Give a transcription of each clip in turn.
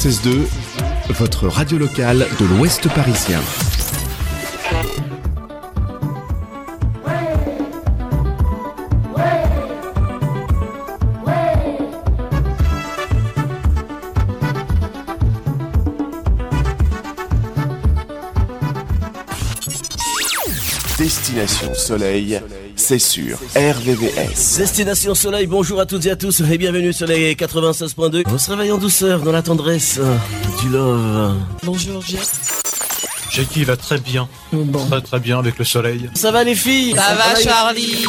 96.2, votre radio locale de l'Ouest parisien. Destination Soleil, c'est sur RVVS. Destination Soleil, bonjour à toutes et à tous et bienvenue sur les 96.2. On se réveille en douceur dans la tendresse euh, du love. Bonjour Jeff. Jackie va très bien. Bon. Très très bien avec le soleil. Ça va les filles? Ça va Charlie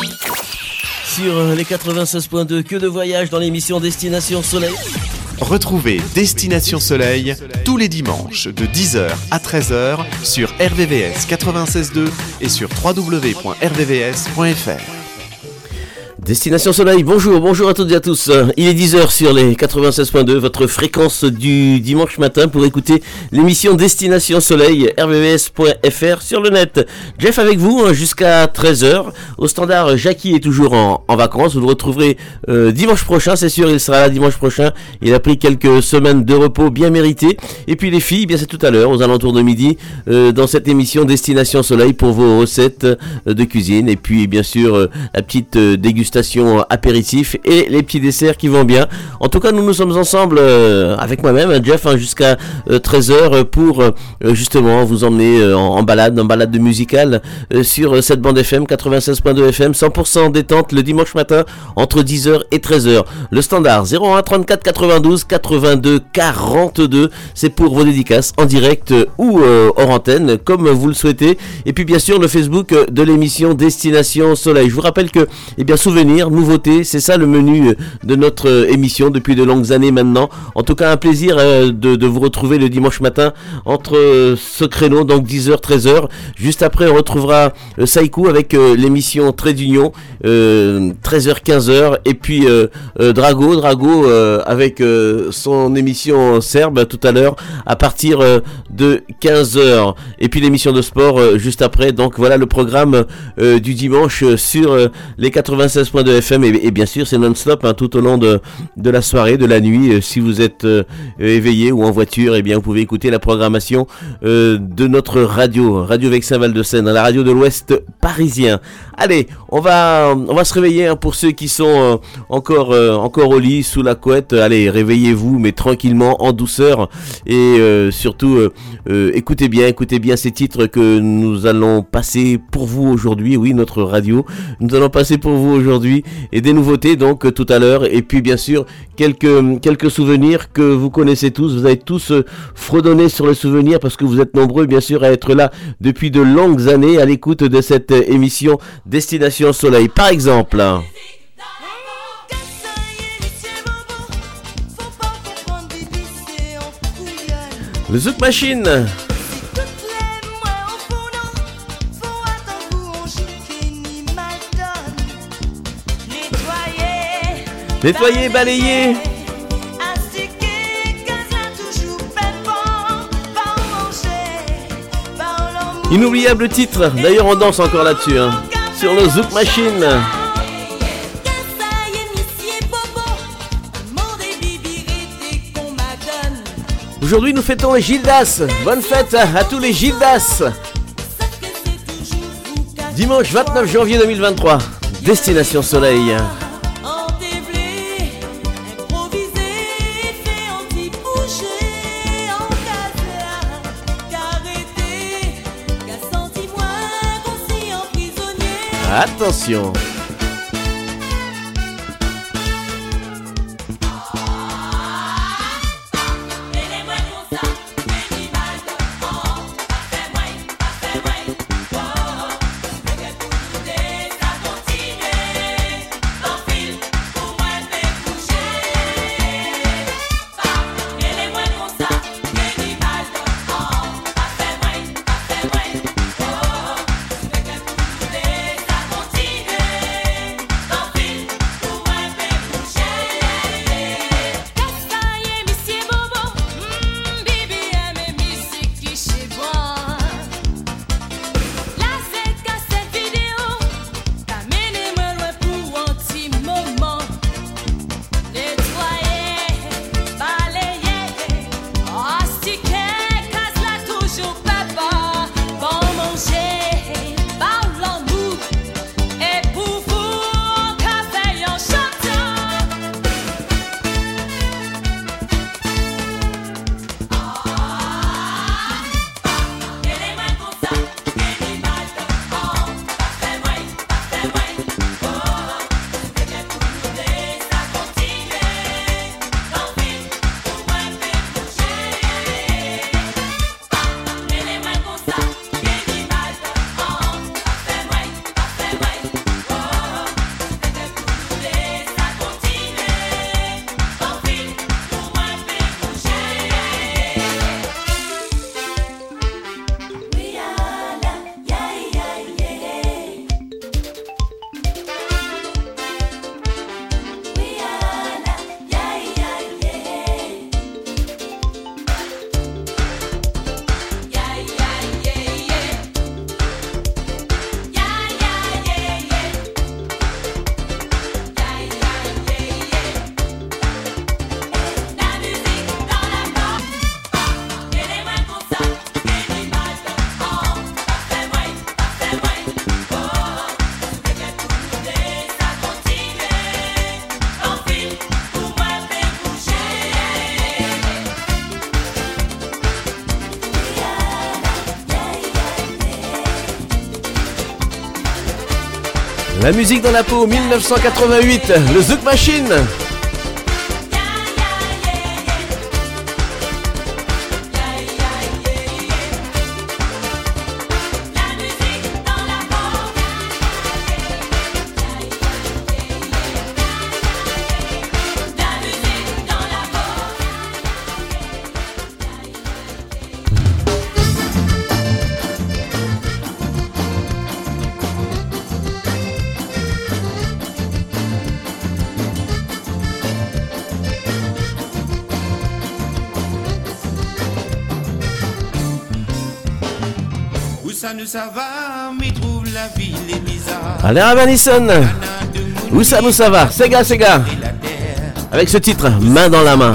Sur euh, les 96.2, que de voyage dans l'émission Destination Soleil. Retrouvez Destination Soleil tous les dimanches de 10h à 13h sur RVVS 96.2 et sur www.rvvs.fr. Destination Soleil, bonjour, bonjour à toutes et à tous. Il est 10h sur les 96.2, votre fréquence du dimanche matin pour écouter l'émission Destination Soleil, rvvs.fr sur le net. Jeff avec vous hein, jusqu'à 13h. Au standard, Jackie est toujours en, vacances. Vous le retrouverez euh, dimanche prochain, c'est sûr, il sera là dimanche prochain. Il a pris quelques semaines de repos bien méritées. Et puis les filles, eh bien c'est tout à l'heure, aux alentours de midi, euh, dans cette émission Destination Soleil pour vos recettes de cuisine. Et puis bien sûr, euh, la petite euh, dégustation apéritif et les petits desserts qui vont bien. En tout cas, nous nous sommes ensemble euh, avec moi-même, Jeff, hein, jusqu'à 13h pour euh, justement vous emmener euh, en, balade, en balade musicale euh, sur euh, cette bande FM 96.2 FM, 100% détente le dimanche matin entre 10h et 13h. Le standard 01 34 92 82 42, c'est pour vos dédicaces en direct euh, ou euh, hors antenne, comme vous le souhaitez. Et puis bien sûr le Facebook euh, de l'émission Destination Soleil. Je vous rappelle que, eh bien, souvenirs, nouveautés, c'est ça le menu euh, de notre euh, émission depuis de longues années maintenant. En tout cas, un plaisir euh, de, vous retrouver le dimanche matin entre ce créneau, donc 10h, 13h. Juste après, on retrouvera Saikou avec l'émission Très d'Union, 13h, 15h. Et puis Drago, Drago avec son émission serbe tout à l'heure à partir de 15h. Et puis l'émission de sport juste après. Donc voilà le programme du dimanche sur les 96 FM et, bien sûr c'est non-stop tout au long de, la soirée, de la nuit. Si vous êtes éveillé ou en voiture, et bien vous pouvez écouter la programmation de notre radio, Radio Vexin Val de Seine, la radio de l'Ouest parisien. Allez, on va, on va se réveiller hein, pour ceux qui sont euh, encore, euh, encore au lit, sous la couette. Allez, réveillez-vous, mais tranquillement, en douceur. Et euh, surtout, écoutez bien, écoutez bien ces titres que nous allons passer pour vous aujourd'hui. Oui, notre radio. Nous allons passer pour vous aujourd'hui. Et des nouveautés, donc, tout à l'heure. Et puis, bien sûr, quelques, quelques souvenirs que vous connaissez tous. Vous avez tous fredonné sur les souvenirs parce que vous êtes nombreux, bien sûr, à être là depuis de longues années à l'écoute de cette émission Destination Soleil. Par exemple. Le Zouk Machine. Nettoyer, balayer. Inoubliable titre. D'ailleurs, on danse encore là-dessus. hein. Sur le Zouk Machine. Aujourd'hui, nous fêtons les Gildas. Bonne fête à, tous les Gildas. Dimanche 29 janvier 2023. Destination Soleil. Attention. La musique dans la peau 1988, le Zouk Machine. ne ça va, mais Où ça nous ça va Sega, Sega. Avec ce titre, main dans la main.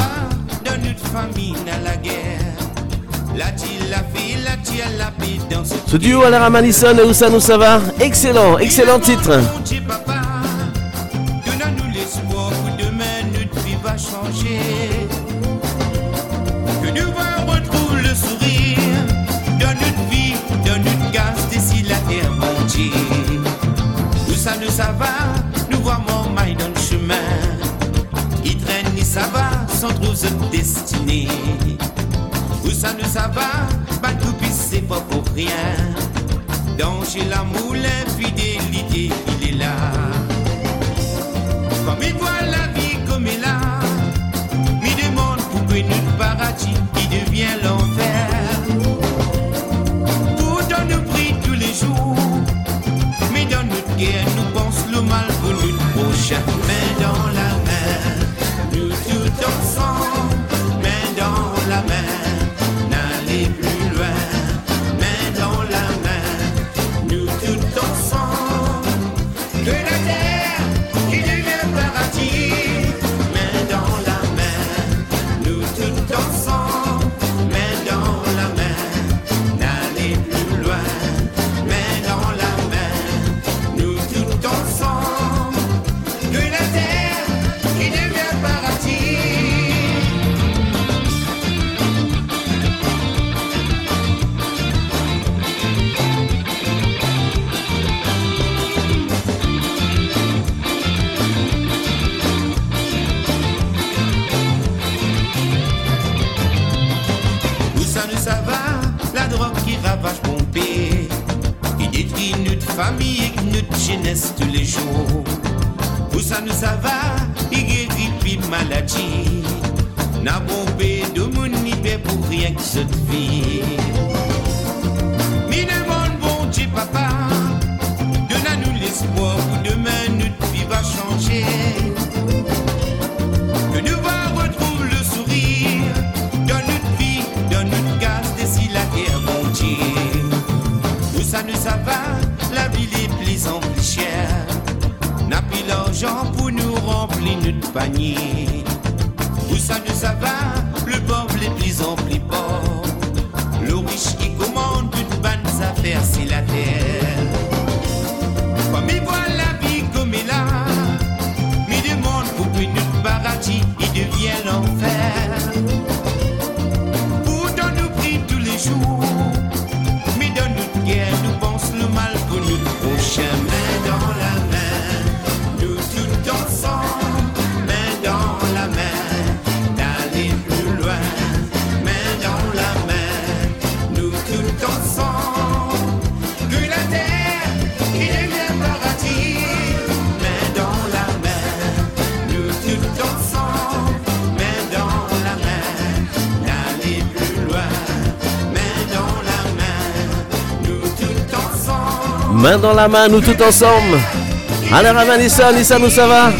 Ce duo à la Ramanison, où ça nous ça va Excellent, excellent titre. Main dans la main, nous tout ensemble. Alors, Vanessa, Nissa, nous ça va?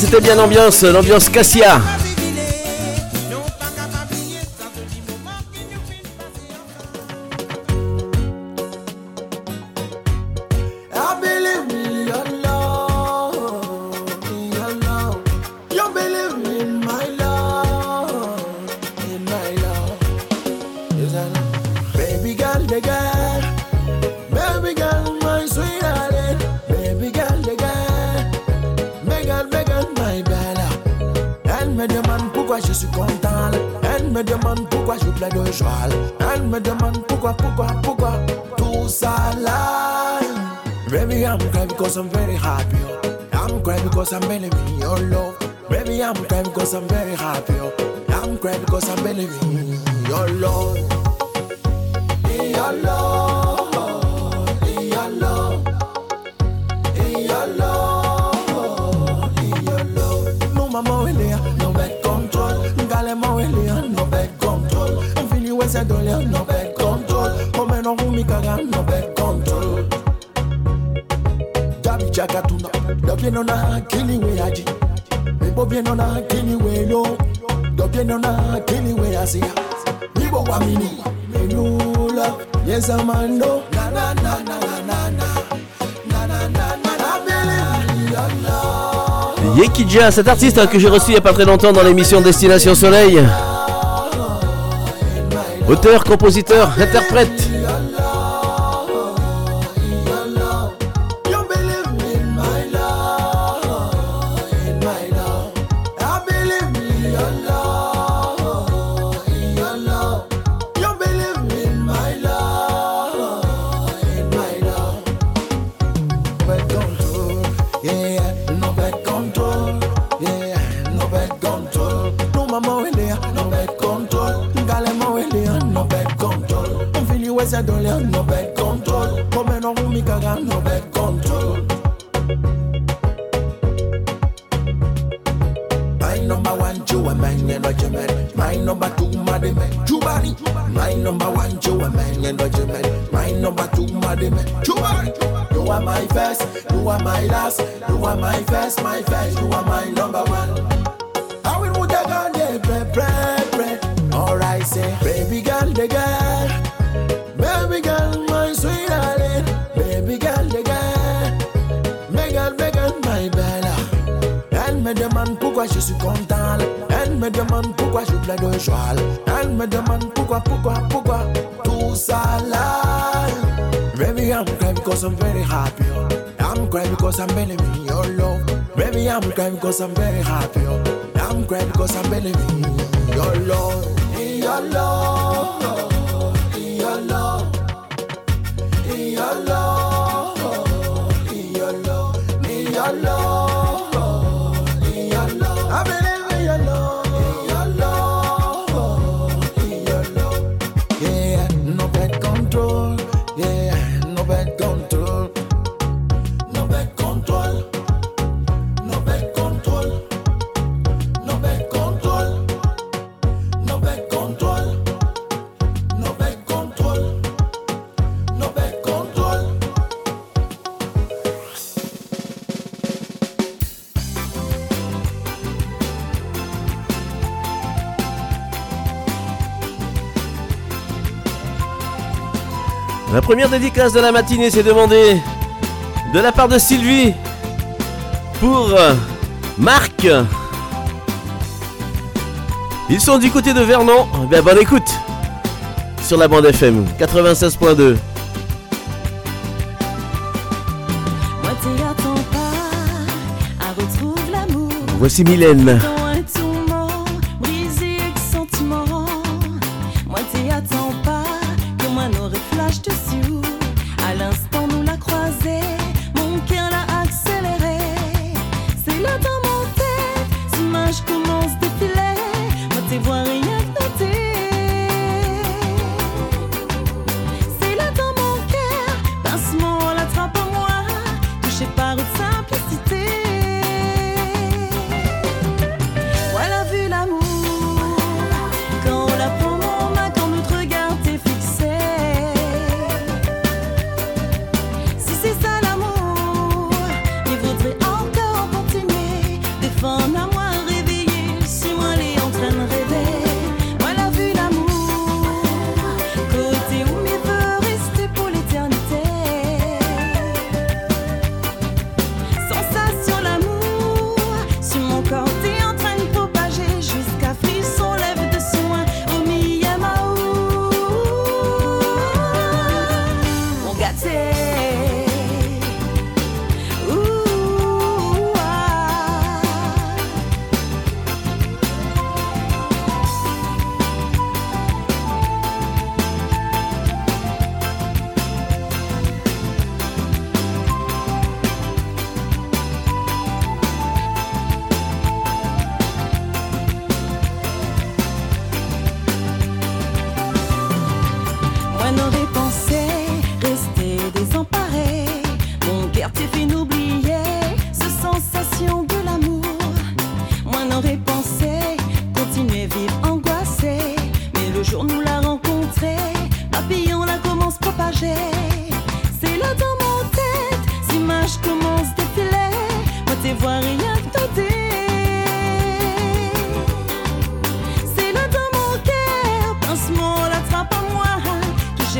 c'était bien l'ambiance, l'ambiance Cassia. your Lord. Be your Lord. Be your Lord. Be your Lord. Be your Lord. No mama willia, no bad control. Galema willia, no bad control. Vini wese dolia, no bad control. Come and no me, kaga, no bad control. Dabi chakatuna, dabi no na akili we aji. Mebo bien no na akili we lo. Dabi no na akili we asia. Yekidja, cet artiste que j'ai reçu il n'y a pas très longtemps dans l'émission Destination Soleil. Auteur, compositeur, interprète. Première dédicace de la matinée, c'est demandé de la part de Sylvie pour euh, Marc. Ils sont du côté de Vernon. Eh bien, bonne écoute sur la bande FM 96.2. Voici Mylène.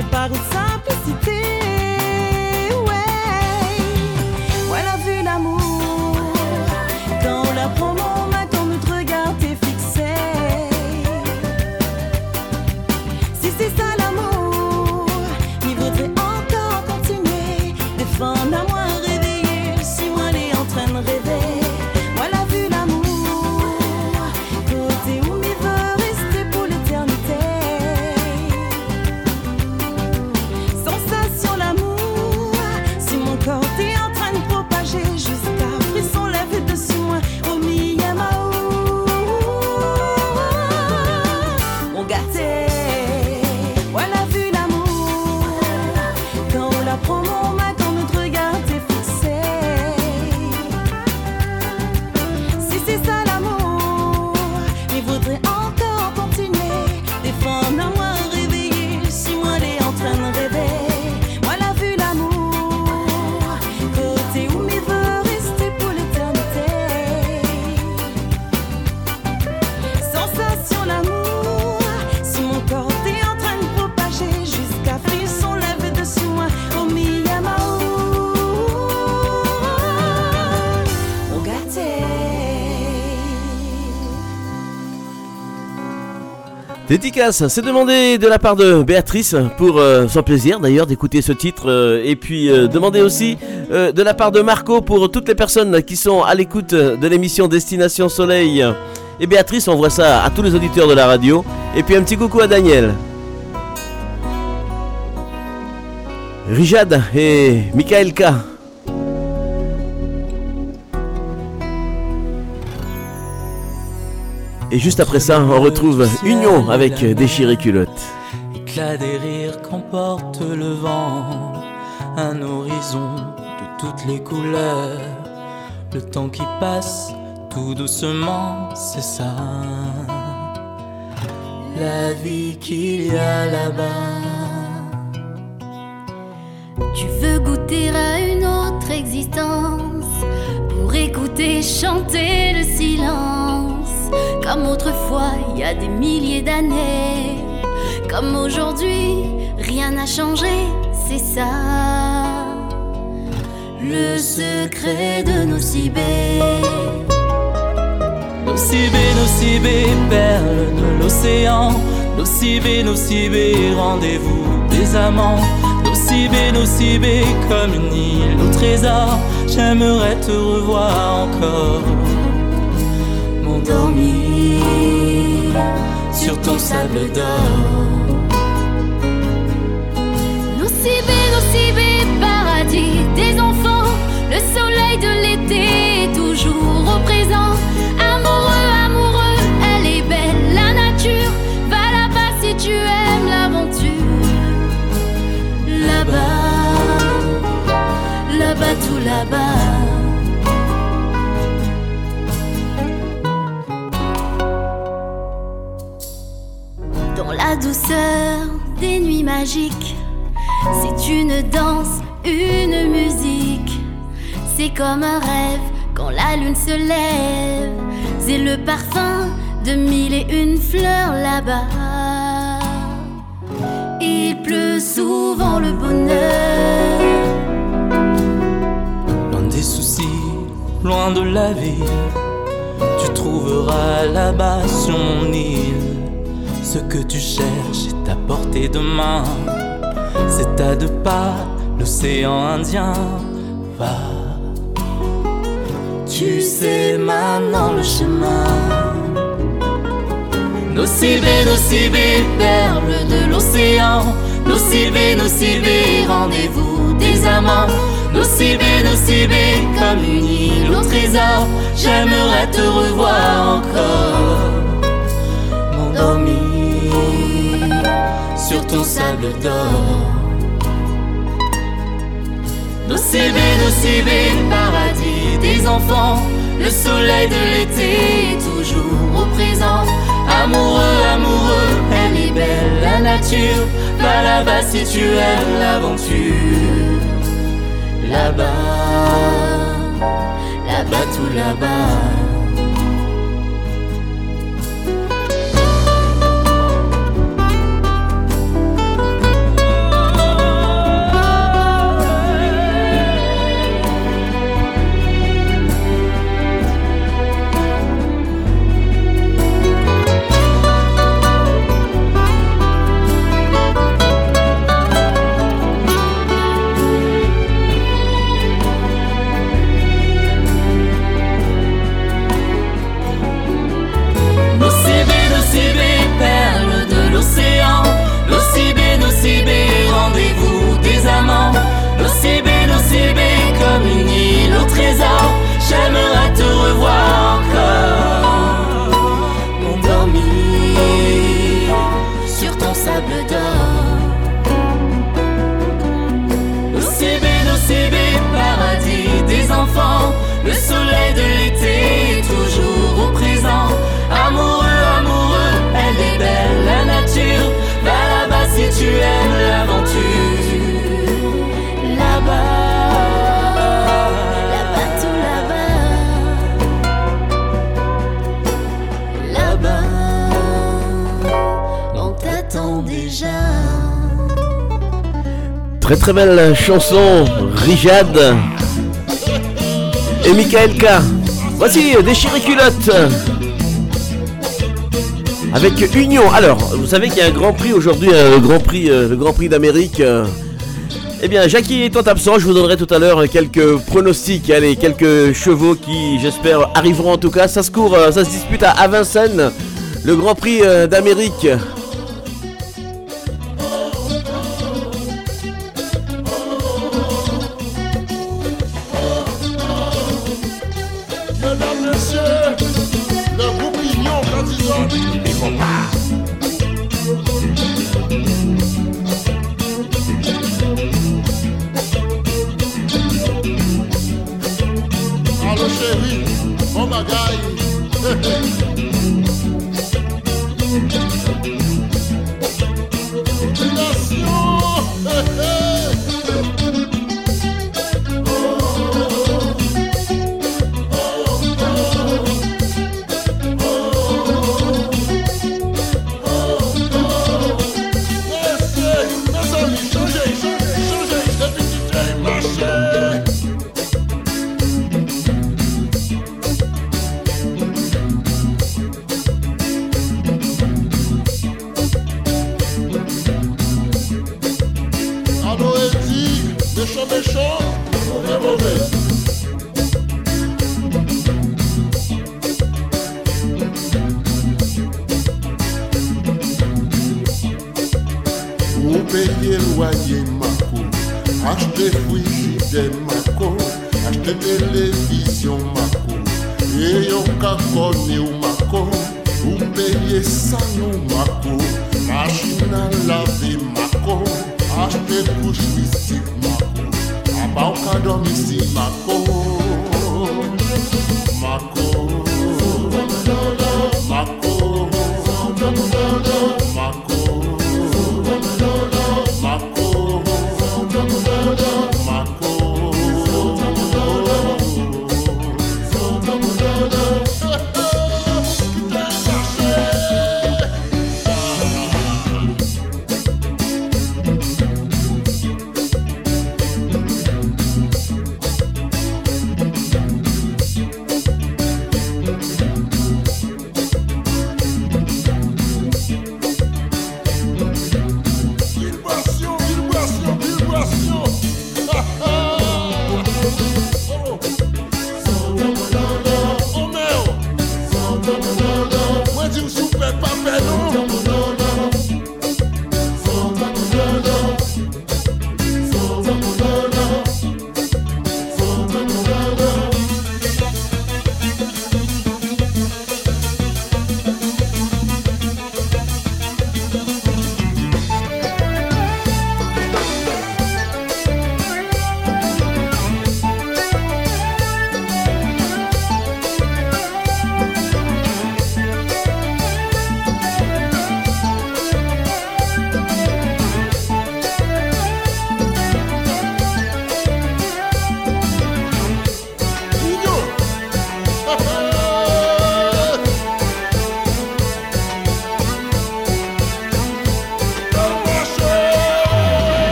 j'ai pas de simplicité. Dédicace, c'est demandé de la part de Béatrice pour euh, son plaisir d'ailleurs d'écouter ce titre euh, et puis euh, demandé aussi euh, de la part de Marco pour toutes les personnes qui sont à l'écoute de l'émission Destination Soleil. Et Béatrice envoie ça à tous les auditeurs de la radio et puis un petit coucou à Daniel. Rijad et Michael K. Et juste après ça, on retrouve Union avec Déchiré Culotte. Éclat des rires qu'emporte le vent, un horizon de toutes les couleurs. Le temps qui passe tout doucement, c'est ça. La vie qu'il y a là-bas. Tu veux goûter à une autre existence pour écouter chanter le silence. Comme autrefois, il y a des milliers d'années. Comme aujourd'hui, rien n'a changé, c'est ça. Le secret de nos cibés. Nocibé, nocibé, perle de l'océan. Nocibé, nocibé, rendez-vous des amants. Nocibé, nocibé, comme une île au trésor. J'aimerais te revoir encore. M'endormir sur ton sable d'or. Nocibé, nocibé, paradis des enfants. Le soleil de l'été toujours au présent. Amoureux, amoureux, elle est belle, la nature. Va là-bas si tu aimes l'aventure. Là-bas, là-bas, tout là-bas. La douceur des nuits magiques, c'est une danse, une musique. C'est comme un rêve quand la lune se lève. C'est le parfum de mille et une fleurs là-bas. Il pleut souvent le bonheur. Loin des soucis, loin de la ville, tu trouveras là-bas sur île ce que tu cherches est à portée de main. C'est à deux pas l'océan Indien. Va, tu sais maintenant le chemin. Nocibé, nocibé, perle de l'océan. Nocibé, nocibé, rendez-vous des amants. Nocibé, nocibé, comme une île au trésor. J'aimerais te revoir encore. M'endormir sur ton sable d'or. Nocibé, nocibé, paradis des enfants. Le soleil de l'été est toujours au présent. Amoureux, amoureux, elle est belle, la nature. Va là-bas si tu aimes l'aventure. Là-bas, là-bas, tout là-bas. trésor. J'aimerais te revoir. Très très belle chanson, Rijad et Michael K. Voici Déchiré culotte avec Union. Alors, vous savez qu'il y a un grand prix aujourd'hui, euh, le grand prix, euh, prix d'Amérique. euh. Eh bien, Jackie étant absent, je vous donnerai tout à l'heure quelques pronostics, allez, quelques chevaux qui, j'espère, arriveront en tout cas. Ça se court, euh, ça se dispute à, Vincennes, le Grand Prix euh, d'Amérique.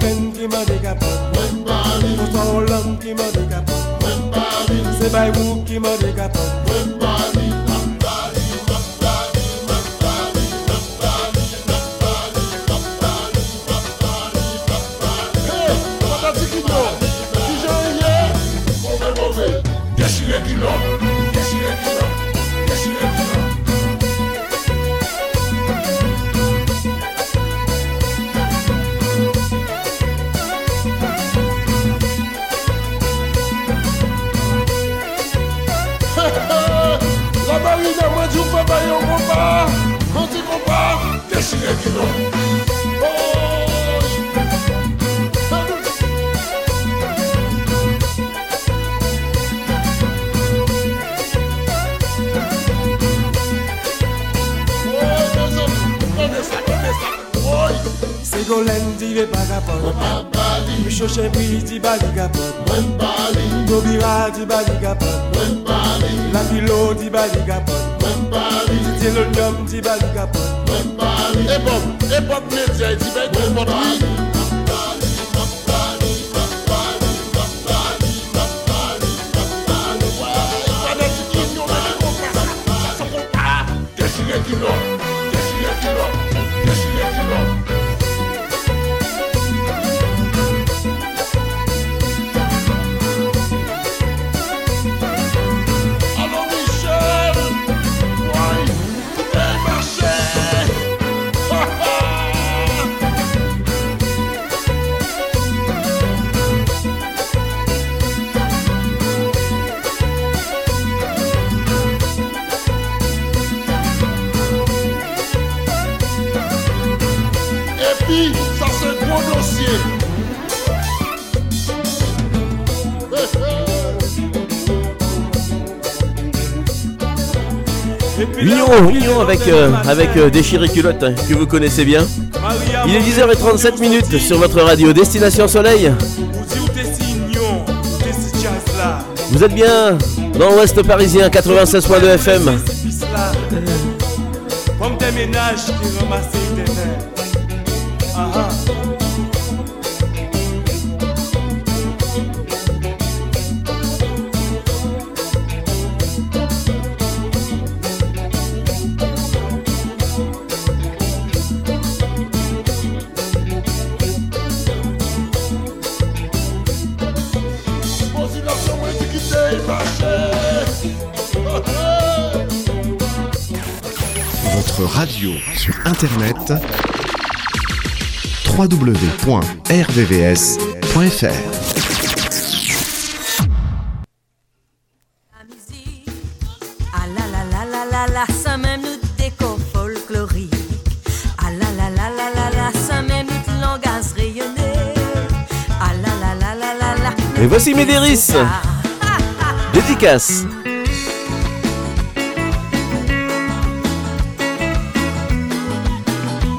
Ken ki mwen dekapon Mwen pali Sotan lan ki mwen dekapon Mwen pali Se bay wou ki mwen dekapon Mwen pali Solène dit les vagabonds. Micho Chéri dit baligabon. Tobira dit baligabon. La Pilo dit baligabon. Didier Lonium dit baligabon. Et Bob, et Bob Média dit baligabon. Avec, euh, avec euh, hein, que vous connaissez bien. Il est 10h37 minutes sur votre radio Destination Soleil. Vous êtes bien dans l'Ouest parisien 96.2 FM. Comme des la la. Et voici Médéris. Dédicace.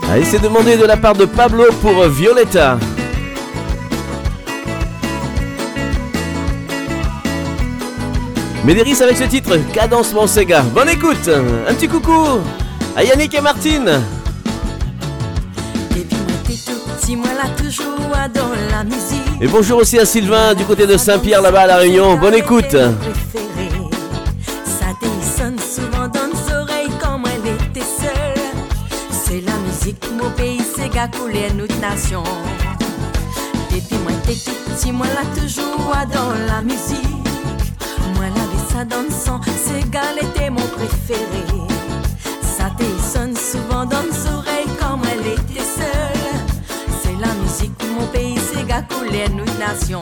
Allez, c'est demandé de la part de Pablo pour Violetta. Médéris avec ce titre, Cadence mon Sega. Bonne écoute. Un petit coucou à Yannick et Martine. Et bonjour aussi à Sylvain du côté de Saint-Pierre là-bas à La Réunion. Bonne écoute. Pays, coulé notre nation. Depuis moi t'es tout petit, moi là toujours dans la musique. Moi l'avais ça dans le sang, c'est était mon préféré. Ça sonne souvent dans nos oreilles quand elle était seule. C'est la musique, mon pays, c'est coulé notre nation.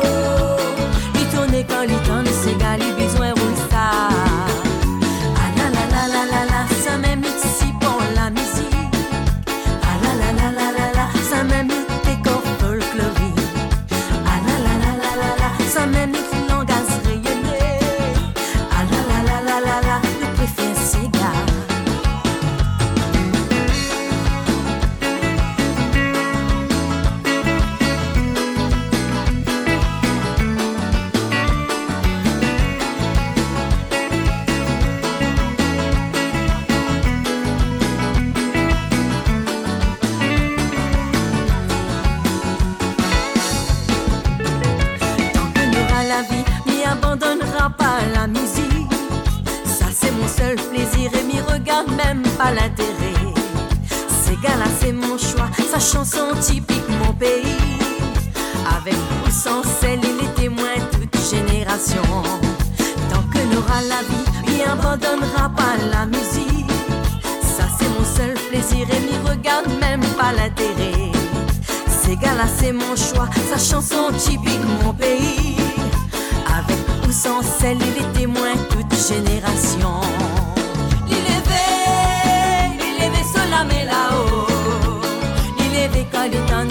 même pas l'intérêt. Ces gars-là, c'est mon choix, sa chanson typique mon pays. Avec ou sans sel, il est témoin toute génération. Tant que n'aura la vie, il abandonnera pas la musique. Ça, c'est mon seul plaisir et n'y regarde même pas l'intérêt. Ces gars-là, c'est mon choix, sa chanson typique mon pays. Avec ou sans sel, il est témoin toute génération. dámela o ilé fi kọ́ di.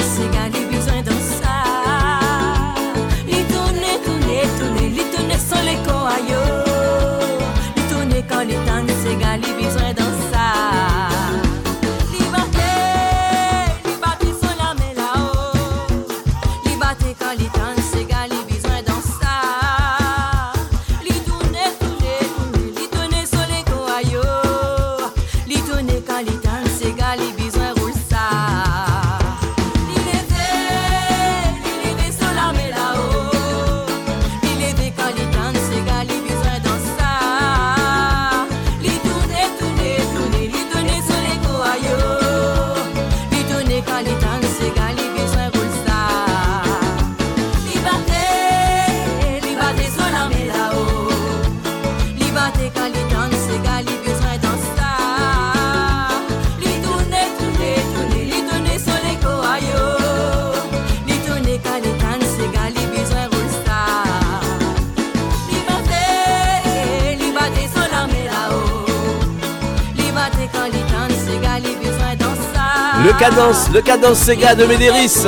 cadence, le cadence Sega de Médéris.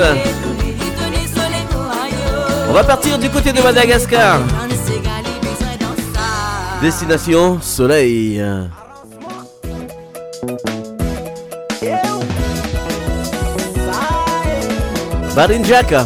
On va partir du côté de Madagascar. Destination Soleil. Barinjaka.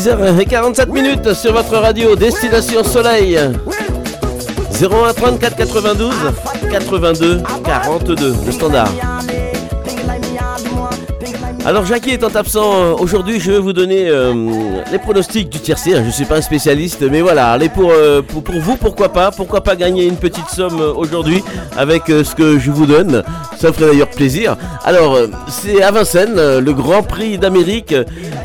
6h47 minutes sur votre radio Destination Soleil 01 34 92 82 42 le standard alors Jackie étant absent euh, aujourd'hui, je vais vous donner euh, les pronostics du tiercé. Hein, je ne suis pas un spécialiste, mais voilà, allez euh, pour, pour, vous, pourquoi pas Pourquoi pas gagner une petite somme aujourd'hui avec ce que je vous donne Ça ferait d'ailleurs plaisir. Alors, c'est à Vincennes, le Grand Prix d'Amérique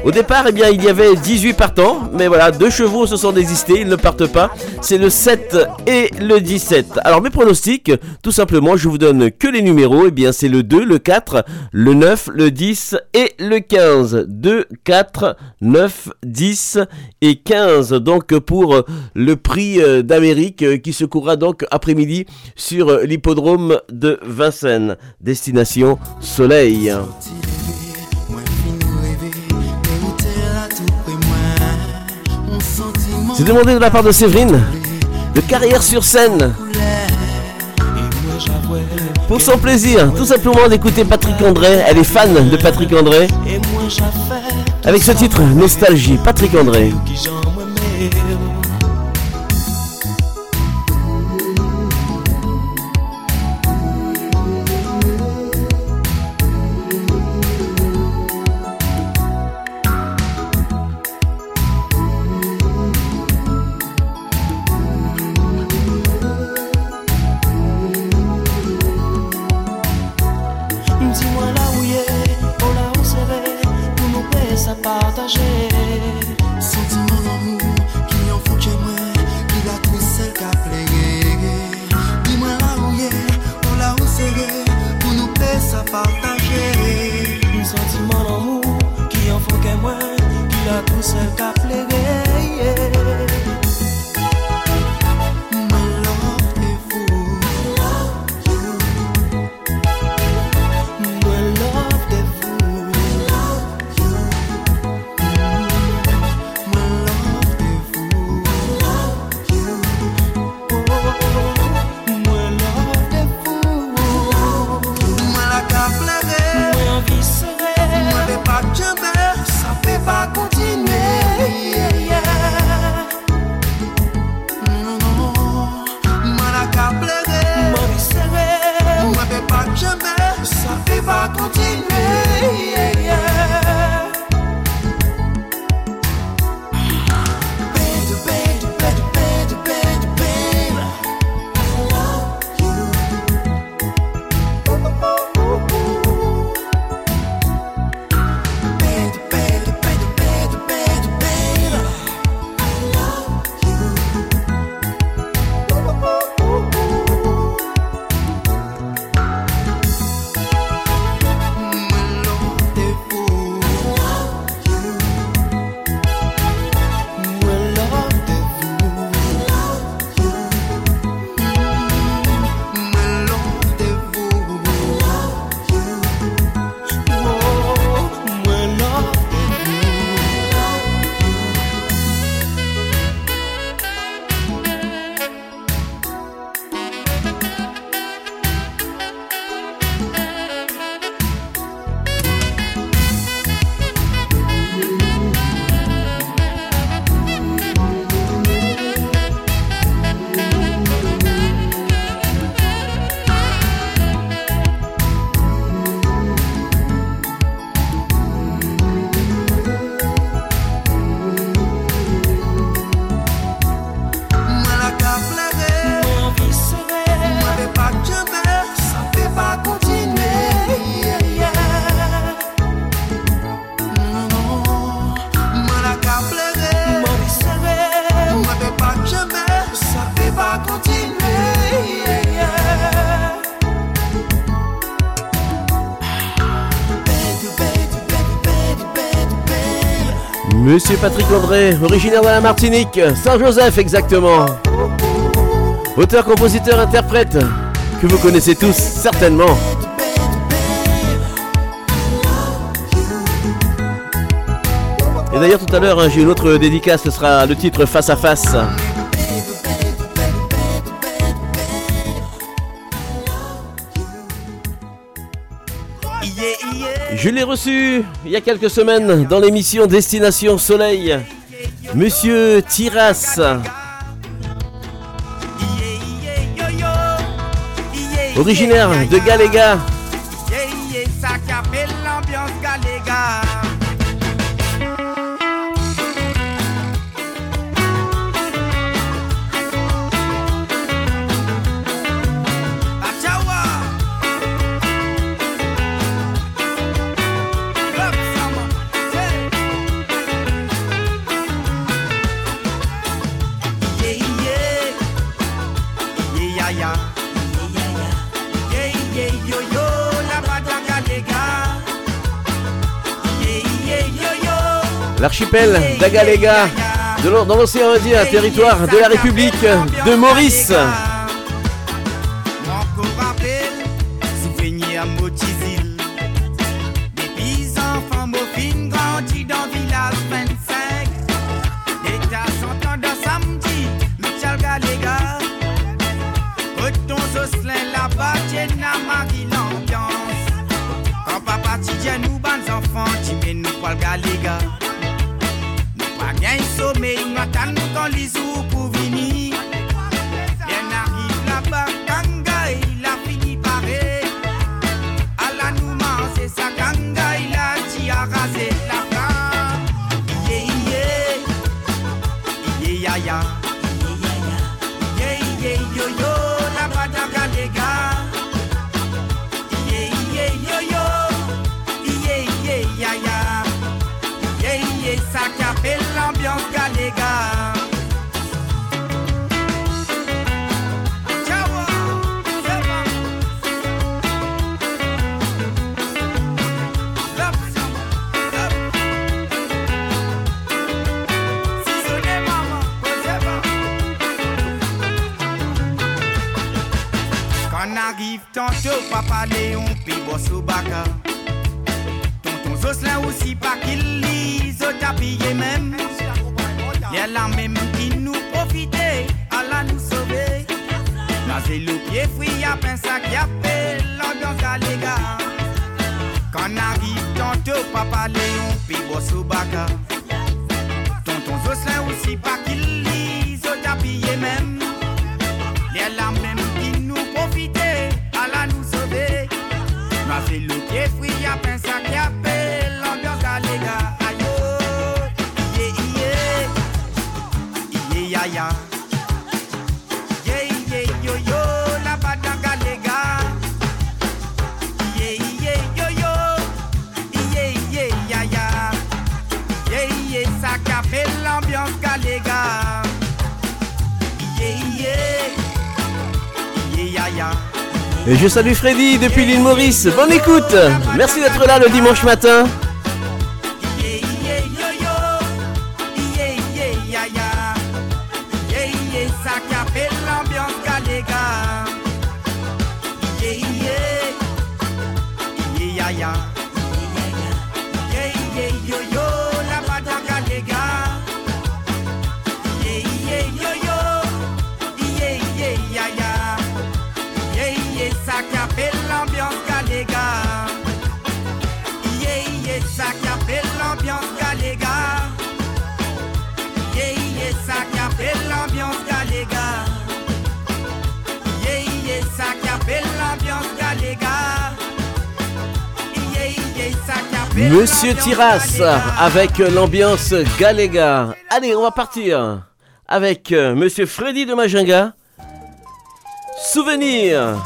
au départ, eh bien, il y avait 18 partants, mais voilà, deux chevaux se sont désistés, ils ne partent pas. C'est le 7 et le 17. Alors, mes pronostics, tout simplement, je vous donne que les numéros. Eh bien, c'est le 2, le 4, le 9, le 10 et le 15. 2, 4, 9, 10 et 15. Donc, pour le prix euh, d'Amérique euh, qui se courra donc après-midi sur l'hippodrome de Vincennes. Destination Soleil. C'est demandé de la part de Séverine, de carrière sur scène. Pour son plaisir, tout simplement d'écouter Patrick André. Elle est fan de Patrick André. Avec ce titre, Nostalgie, Patrick André. Patrick André, originaire de la Martinique, Saint-Joseph exactement. Auteur, compositeur, interprète. que vous connaissez tous certainement. Et d'ailleurs tout à l'heure hein, j'ai une autre dédicace, ce sera le titre Face à Face. Je l'ai reçu il y a quelques semaines dans l'émission Destination Soleil. Monsieur Tiras. Originaire de Galéga. L'archipel d'Agalega. Dans l'océan Indien, territoire de la République de Maurice. Je salue Freddy depuis l'île Maurice. Bonne écoute. Merci d'être là le dimanche matin. Monsieur Tiras avec l'ambiance Galéga. Allez, on va partir avec euh, Monsieur Freddy de Majinga. Souvenir.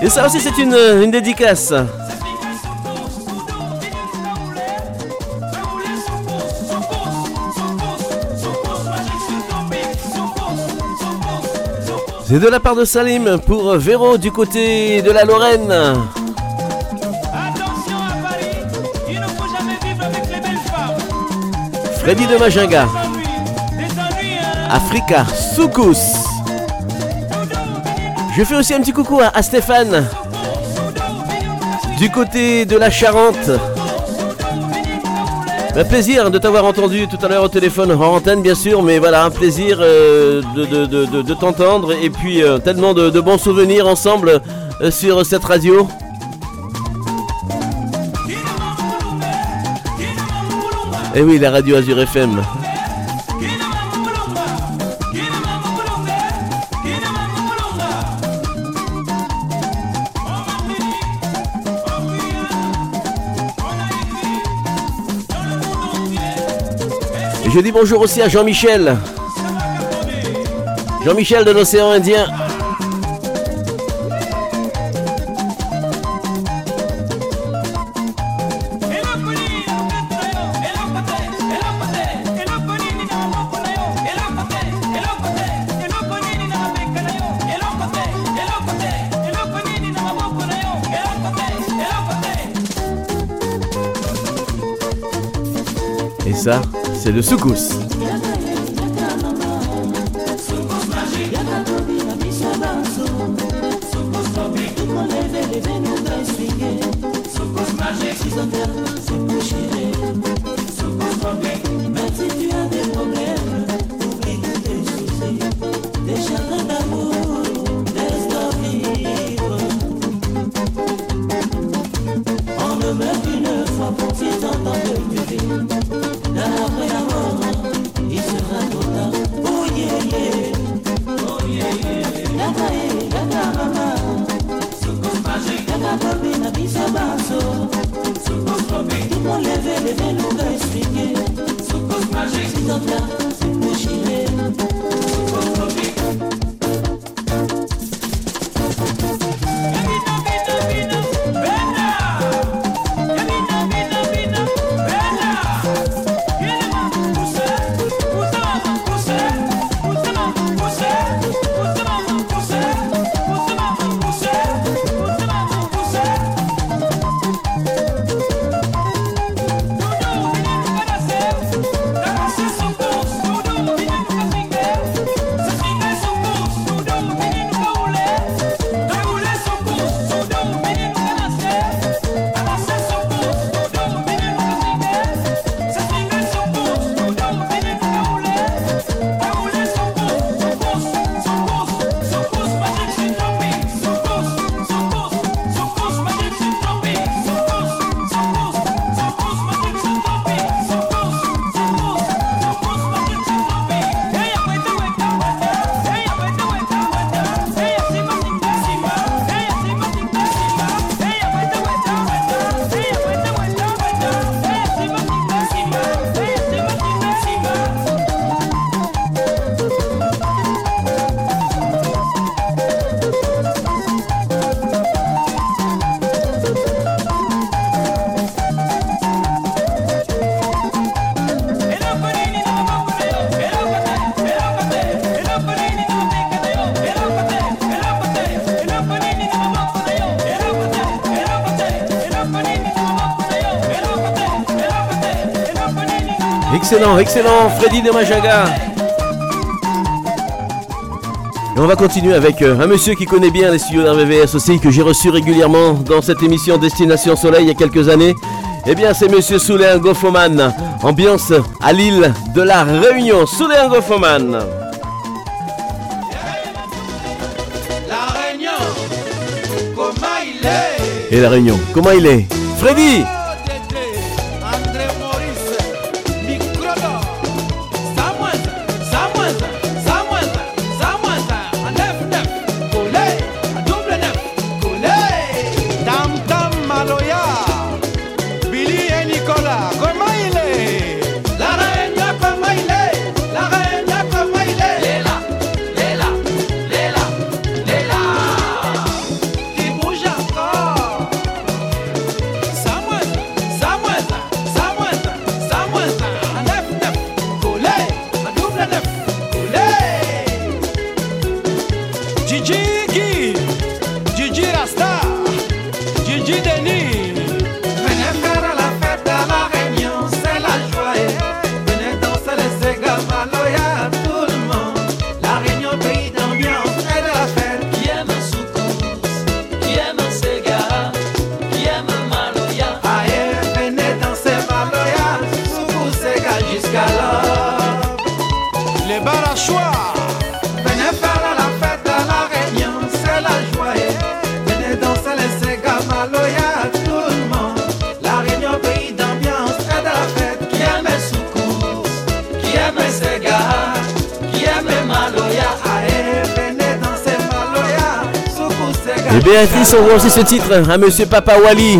Et ça aussi, c'est une, une dédicace. C'est de la part de Salim pour Véro du côté de la Lorraine. Freddy de Majinga. Africa Soukous. Je fais aussi un petit coucou à, Stéphane du côté de la Charente. Un plaisir de t'avoir entendu tout à l'heure au téléphone, en antenne bien sûr, mais voilà, un plaisir euh, de, t'entendre et puis euh, tellement de, bons souvenirs ensemble euh, sur cette radio. Et eh oui, la radio Azure FM. Je dis bonjour aussi à Jean-Michel. Jean-Michel de l'océan Indien. C'est le soukous. Excellent, excellent, Freddy de Majaga. Et on va continuer avec euh, un monsieur qui connaît bien les studios d'RVVS aussi, que j'ai reçu régulièrement dans cette émission Destination Soleil il y a quelques années. Eh bien, c'est monsieur Souley Gofoman, ambiance à l'île de la Réunion. Souley Gofoman. La Réunion, comment il est? Et la Réunion, comment il est? Freddy Béatrice, on voit aussi ce titre à Monsieur Papa Wally.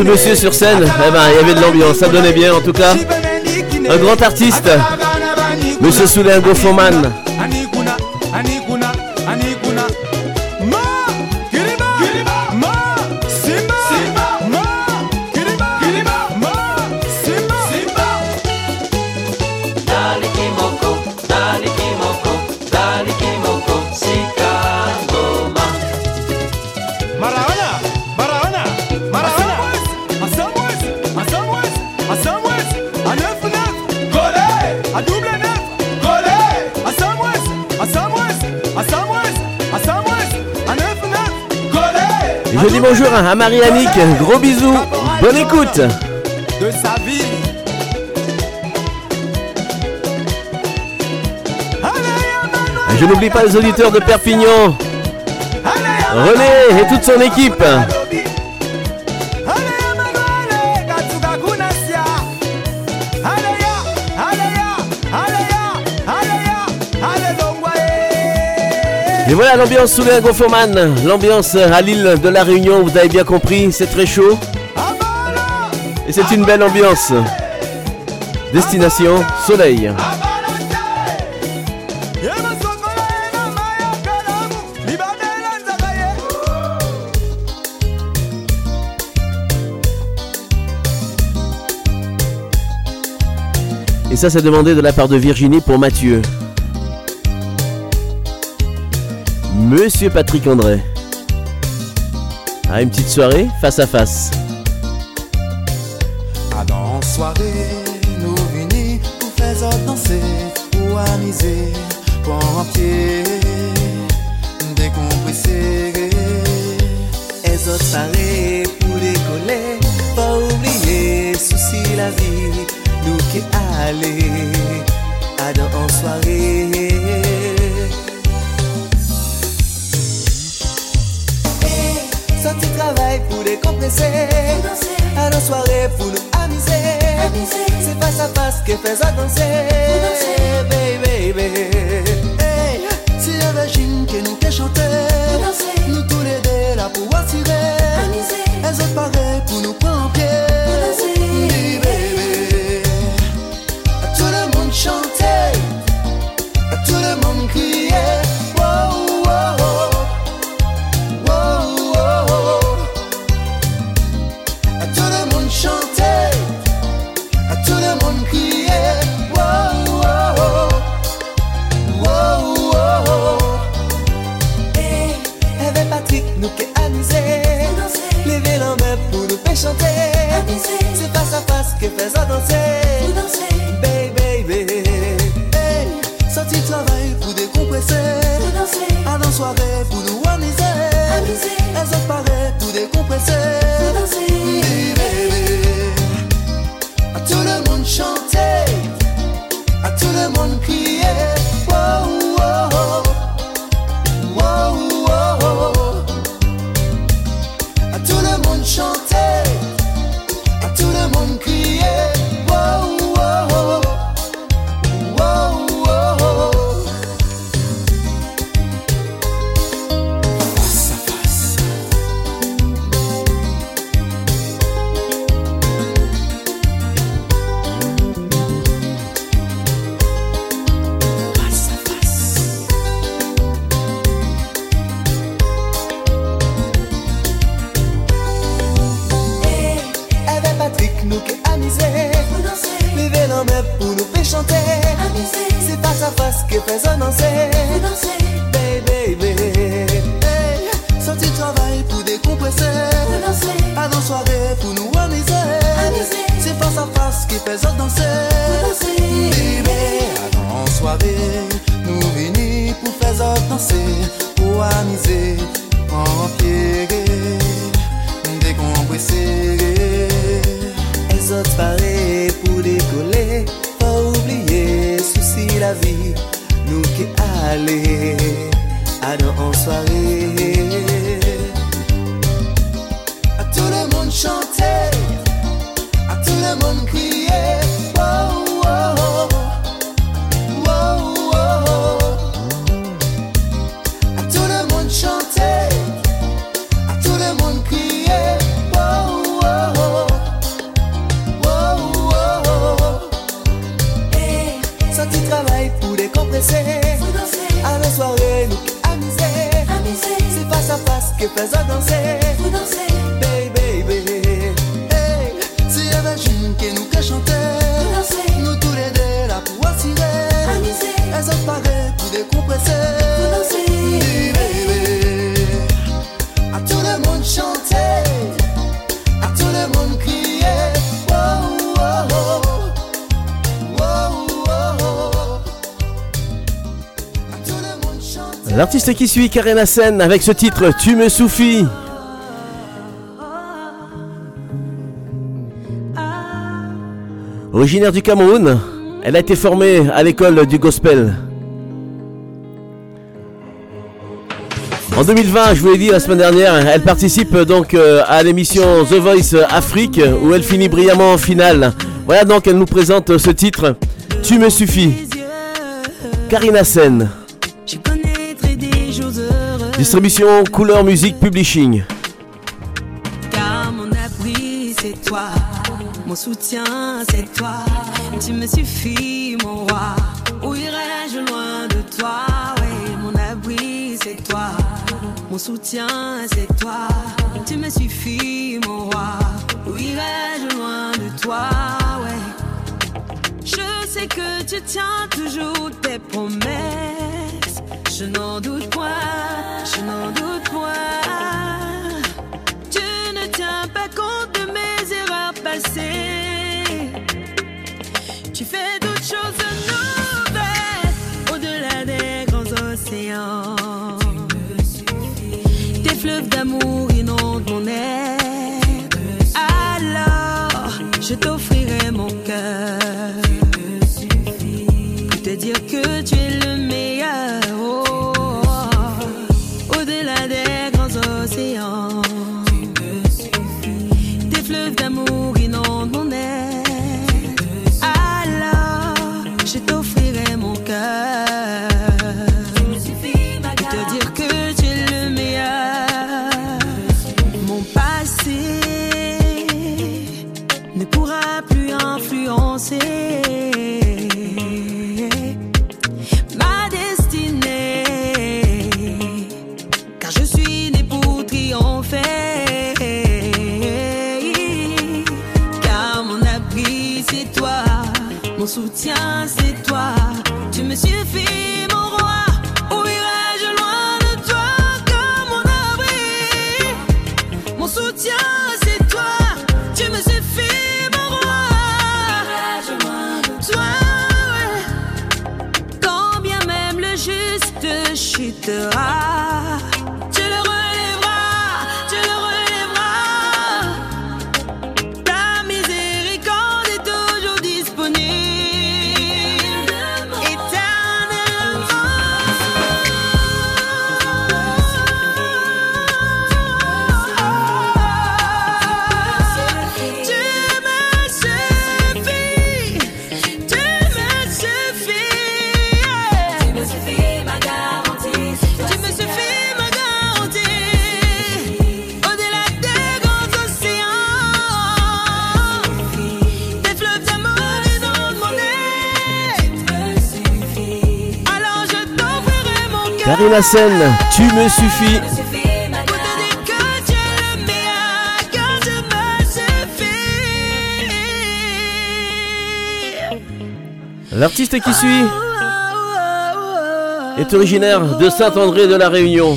ce monsieur sur scène, eh ben, il y avait de l'ambiance, ça donnait bien en tout cas. Un grand artiste, monsieur Soulein Gofoman. bonjour à Marianique, gros bisous, bonne écoute. Je n'oublie pas les auditeurs de Perpignan, René et toute son équipe. Et voilà l'ambiance sous les Gofoman, l'ambiance à l'île de la Réunion, vous avez bien compris, c'est très chaud. Et c'est une belle ambiance. Destination soleil. Et ça, c'est demandé de la part de Virginie pour Mathieu. Monsieur Patrick André. À une petite soirée face à face. Karina Sen avec ce titre Tu me suffis. Originaire du Cameroun, elle a été formée à l'école du gospel. En 2020, je vous l'ai dit la semaine dernière, elle participe donc euh, à l'émission The Voice Afrique où elle finit brillamment en finale. Voilà donc elle nous présente ce titre Tu me suffis. Karina Sen. Distribution Couleur Music Publishing. Car mon abri, c'est toi. Mon soutien, c'est toi. Tu me suffis, mon roi. Où irais-je loin de toi? Oui, mon abri, c'est toi. Mon soutien, c'est toi. Tu me suffis, mon roi. Où irais-je loin de toi? Ouais. Je sais que tu tiens toujours tes promesses. Je n'en doute point, je n'en doute point. Tu ne tiens pas compte de mes erreurs passées. Tu fais d'autres choses nouvelles au-delà des grands océans. Tes fleuves d'amour inondent mon être. Alors, je t'offrirai mon cœur. Pour te dire que tu es le soutien, c'est toi. Tu me suffis, mon roi. Où irais-je loin de toi comme mon abri? Mon soutien, c'est toi. Tu me suffis, mon roi. Toi, ouais. Quand bien même le juste chutera, Karina Sen, tu me suffis. L'artiste qui suit est originaire de Saint-André de la Réunion.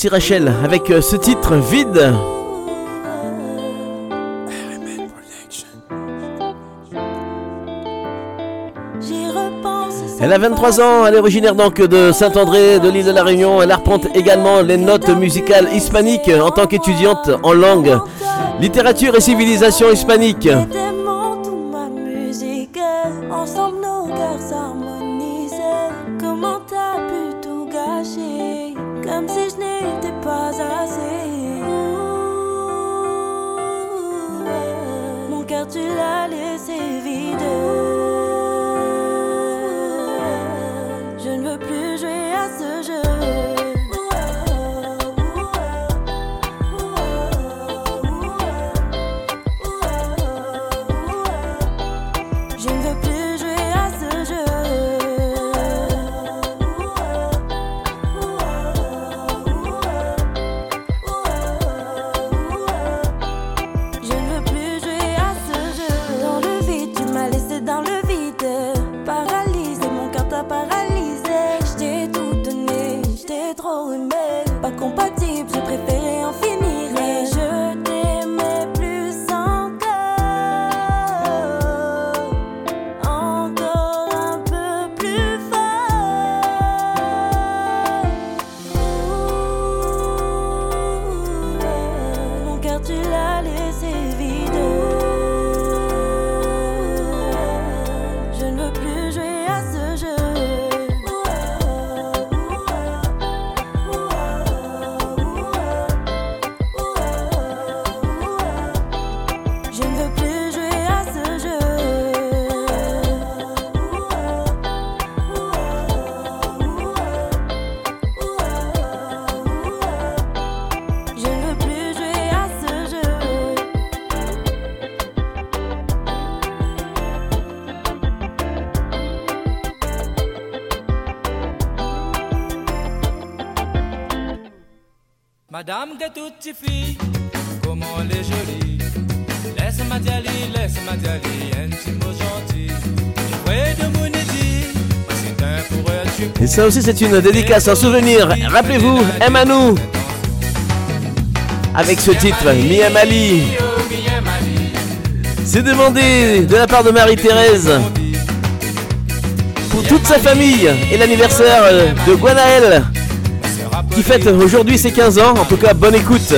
Voici Rachel avec euh, ce titre vide. Elle a 23 ans, elle est originaire donc de Saint-André, de l'île de la Réunion. Elle arpente également les notes musicales hispaniques en tant qu'étudiante en langue, littérature et civilisation hispanique. Ouh, Mon cœur et ça aussi, c'est une dédicace, un souvenir. Rappelez-vous, Emanou. Avec ce titre, Miamali. C'est demandé de la part de Marie-Thérèse pour toute sa famille et l'anniversaire de Guanaël qui fête aujourd'hui ses 15 ans. En tout cas, bonne écoute.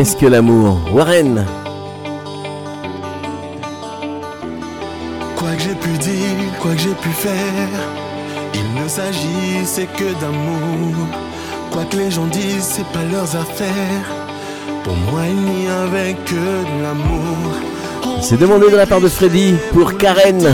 Qu'est-ce que l'amour Warren Quoi que j'ai pu dire, quoi que j'ai pu faire, il ne s'agissait que d'amour. Quoi que les gens disent, c'est pas leurs affaires. Pour moi, il n'y avait que de l'amour. C'est demandé de la part de Freddy pour Karen.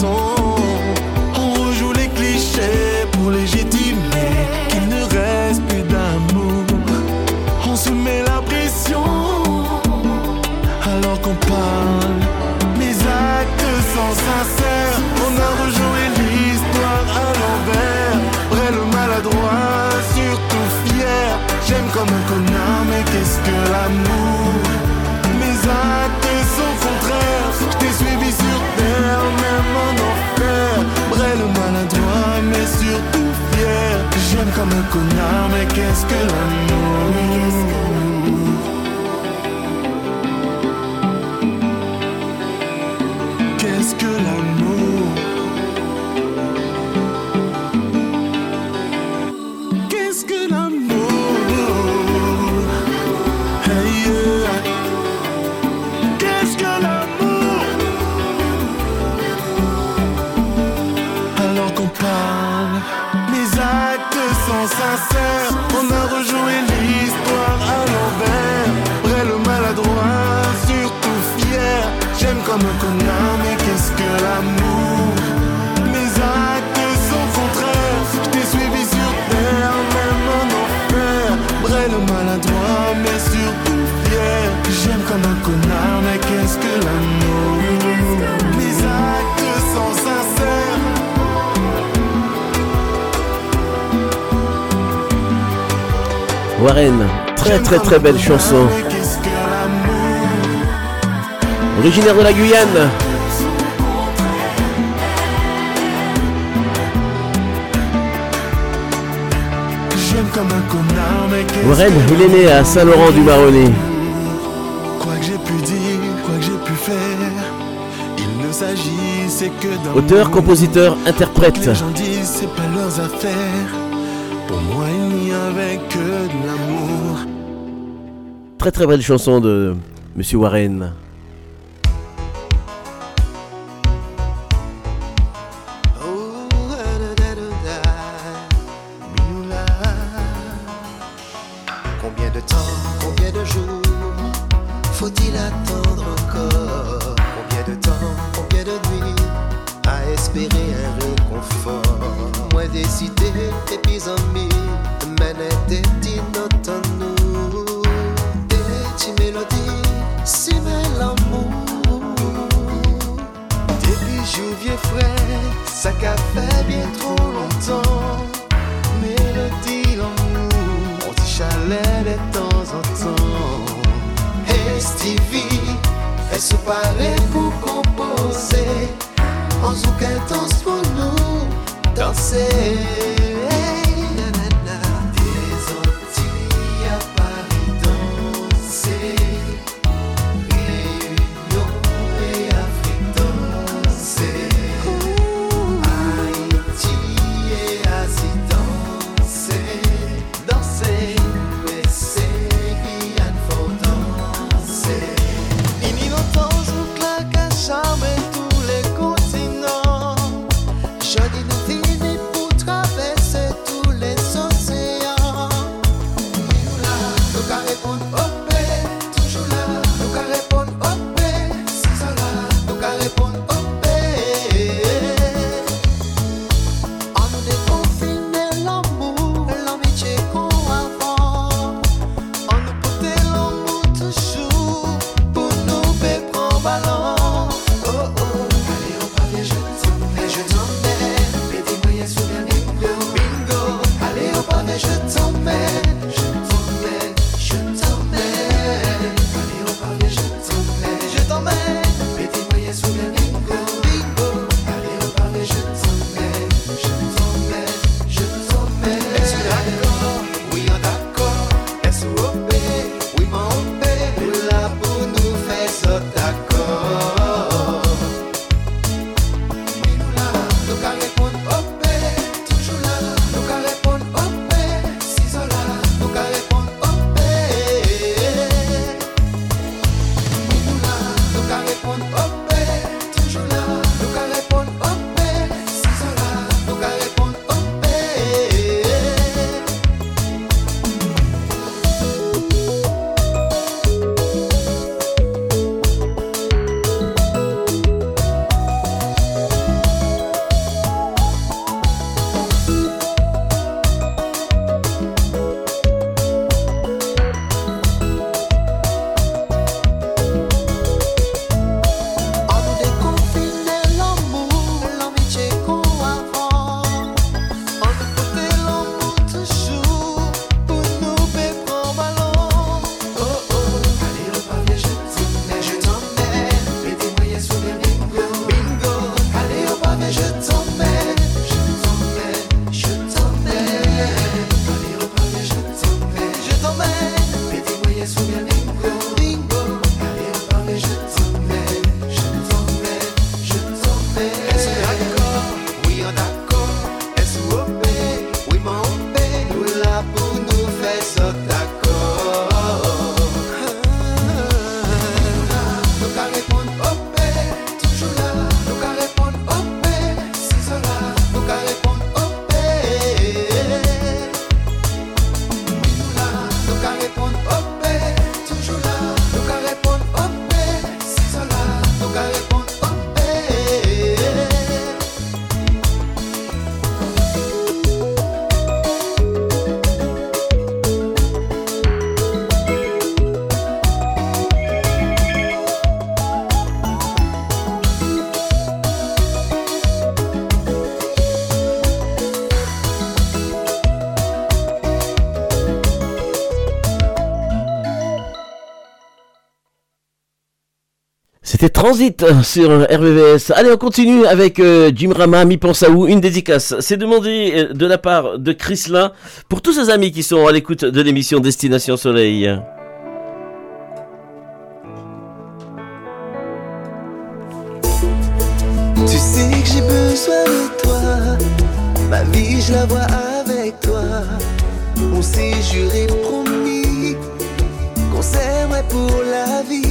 son connard, mais qu'est-ce que Warren, très très très belle chanson. Originaire de la Guyane. Warren, il est né à Saint-Laurent-du-Maroni. Auteur, compositeur, interprète avec que de l'amour. Très très belle chanson de Monsieur Warren. Transit sur RVVS. Allez, on continue avec euh, Jim Rama, Mi où Une dédicace. C'est demandé euh, de la part de Chrislin pour tous ses amis qui sont à l'écoute de l'émission Destination Soleil. Tu sais que j'ai besoin de toi. Ma vie, je la vois avec toi. On s'est juré, promis qu'on s'aimerait pour la vie.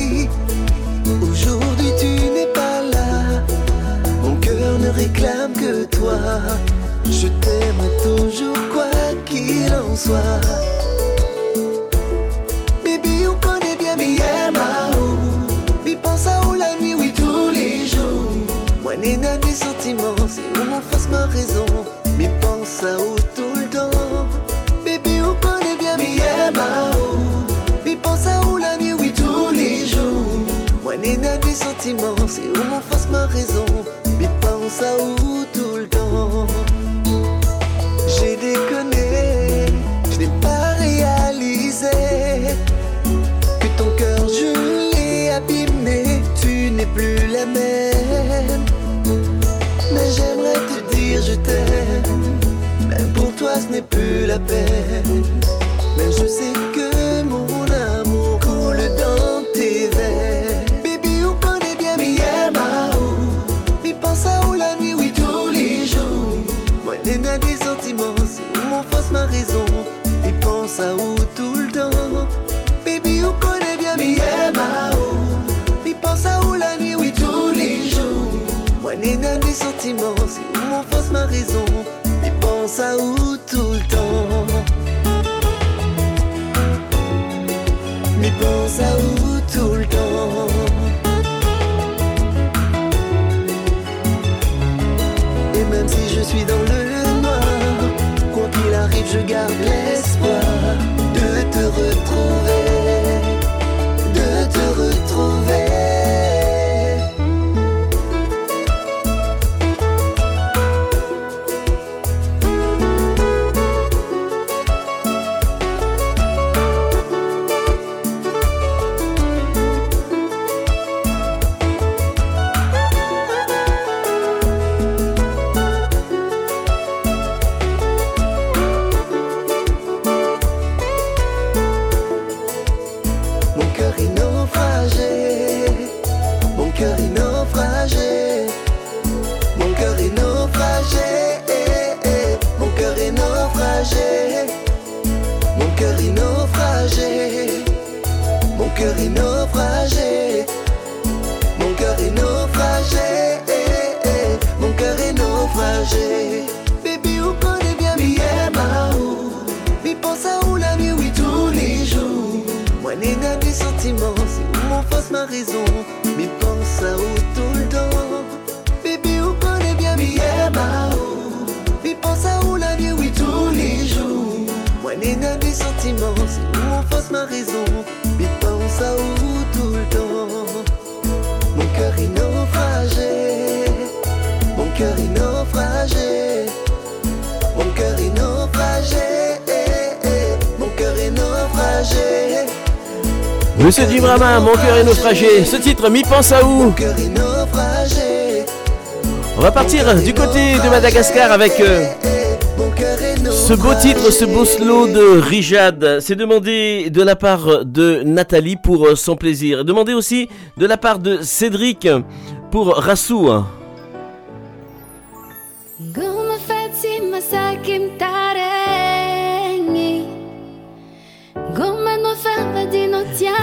Je t'aimerai toujours, quoi qu'il en soit. Baby, on connaît bien Miyamao. Mais pense à où la nuit, oui, tous les jours. Moi, n'est des sentiments, c'est où mon face ma raison. Mais pense à où tout le temps. Baby, on connaît bien Miyamao. Mais pense à où la nuit, oui, tous les jours. Moi, n'est des sentiments, c'est où mon face ma raison. Pense à tout le temps. J'ai déconné, je n'ai pas réalisé que ton cœur je l'ai abîmé, tu n'es plus la même. Mais j'aimerais te dire je t'aime, même pour toi ce n'est plus la peine. Mais je sais que ma raison. Et pense à où tout le temps. Baby, on connaît bien Miyamao. Mais pense à où la nuit, oui, tous les jours. Moi, n'est des sentiments, c'est où mon face ma raison. Et pense à où tout le temps. Mais pense à où tout le temps. Et même si je suis dans le je garde l'espoir Mais pense à où tout le temps. Baby, on connaît bien Miyamao. Mais pense à où la nuit, oui, tous les jours. Moi, n'est des sentiments, c'est où mon face ma raison. Monsieur Jim Rama, mon cœur est naufragé. Ce titre, m'y pense à où? On va partir du côté de Madagascar avec euh, ce beau titre, ce beau slow de Rijad. C'est demandé de la part de Nathalie pour euh, son plaisir. Demandé aussi de la part de Cédric pour Rassou.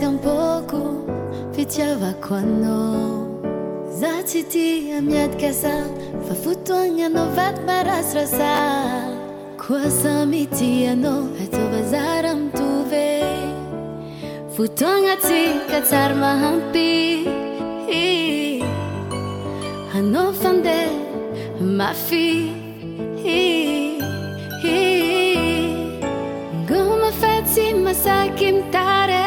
miazga un pouco fitiavako anao. Za tsy tia miadika za fa fotoagna anao vaty marasirasa koa samy ti anao ataova zara fotoagna tsika tsary mahampy anao fande mafy ngoma fa tsy masaky mitare.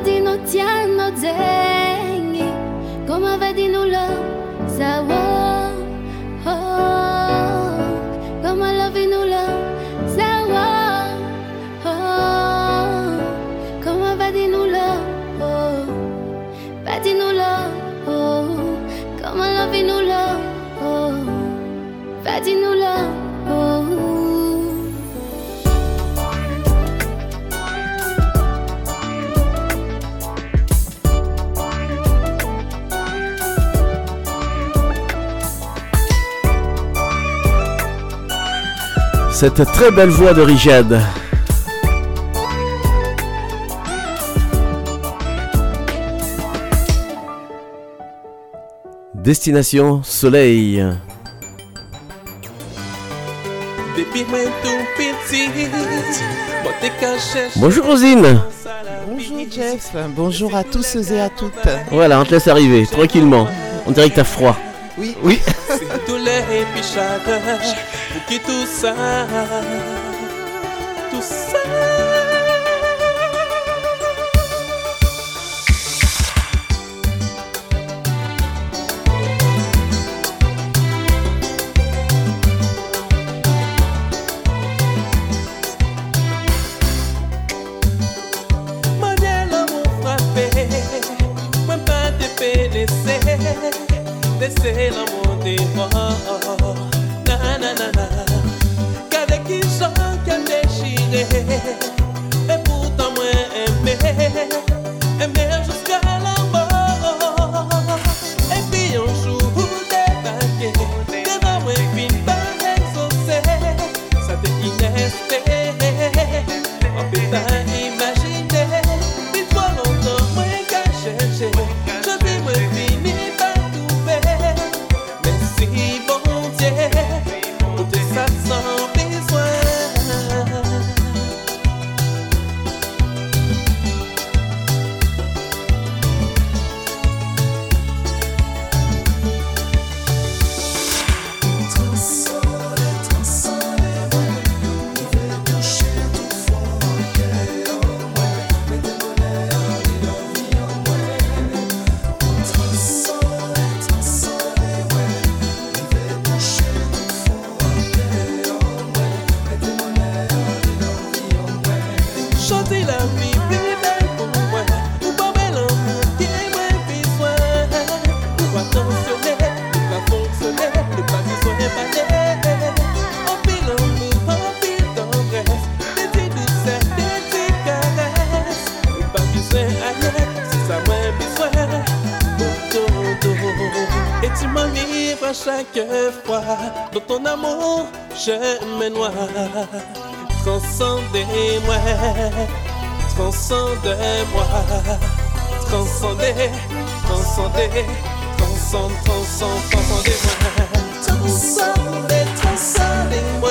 vadino ti hanno zegni come vedino lo zawo Cette très belle voix de Richard. Destination Soleil. Bonjour Rosine. Bonjour Jeff, bonjour à tous et à toutes. Voilà, on te laisse arriver tranquillement. On dirait que t'as froid. Oui. Oui. C'est et puis chagrin, pour qui tout ça, laisser l'amour dehors. Na na na Dans ton amour, je me noie Transcendez-moi, transcendez-moi, transcendez, transcendez, transcendez, transcendez, transcendez-moi, transcendez, transcendez-moi,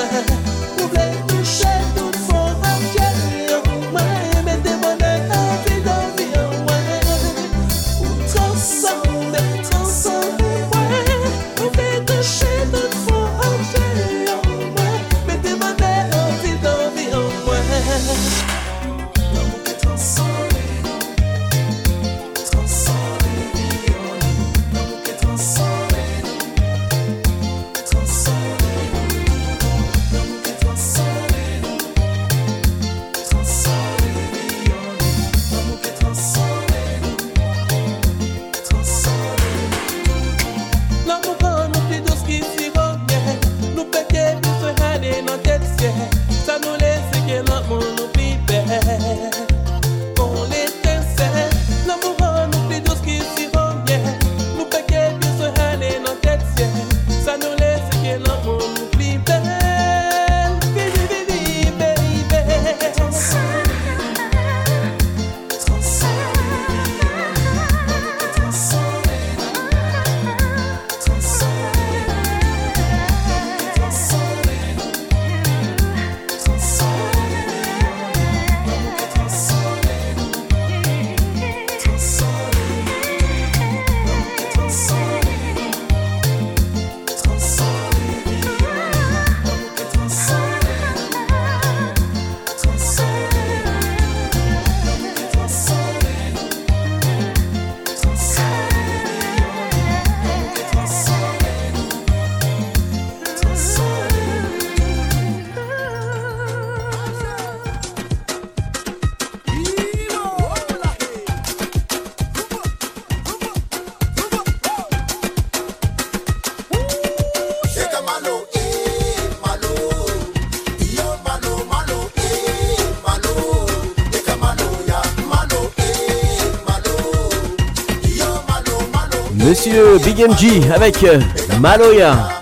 Big MG avec euh, Maloya.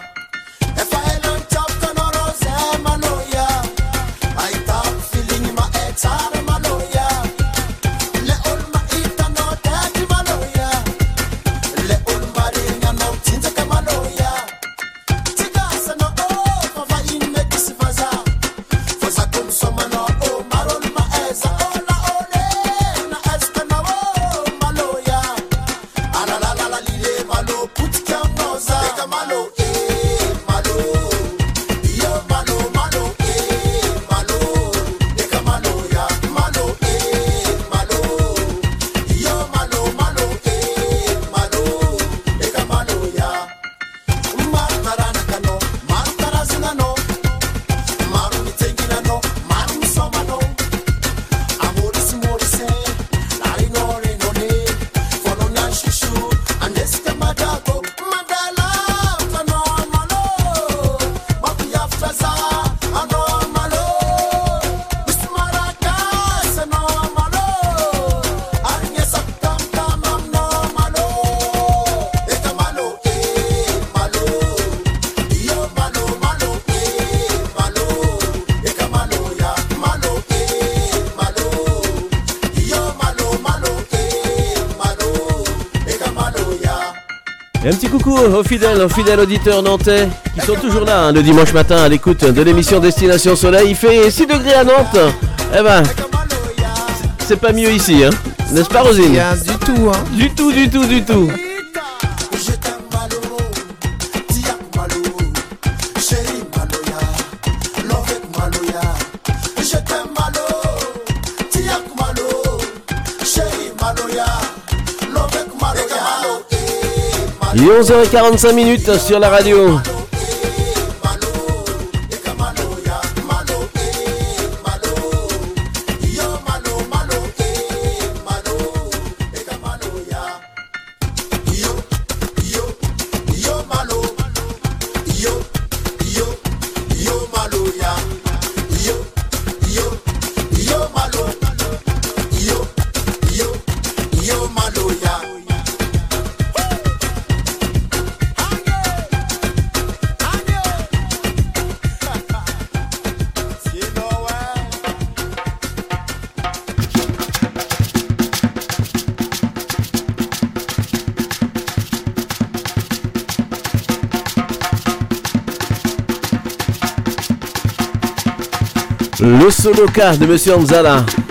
Fidèles, fidèles auditeurs nantais qui sont toujours là hein, le dimanche matin à l'écoute de l'émission Destination Soleil. Il fait 6 degrés à Nantes. Eh ben, c'est pas mieux ici, hein. N'est-ce pas Rosine? Rien du tout, hein. Du tout, du tout, du tout. Il est 11h45 minutes sur la radio. Solo car de Monsieur Anzala.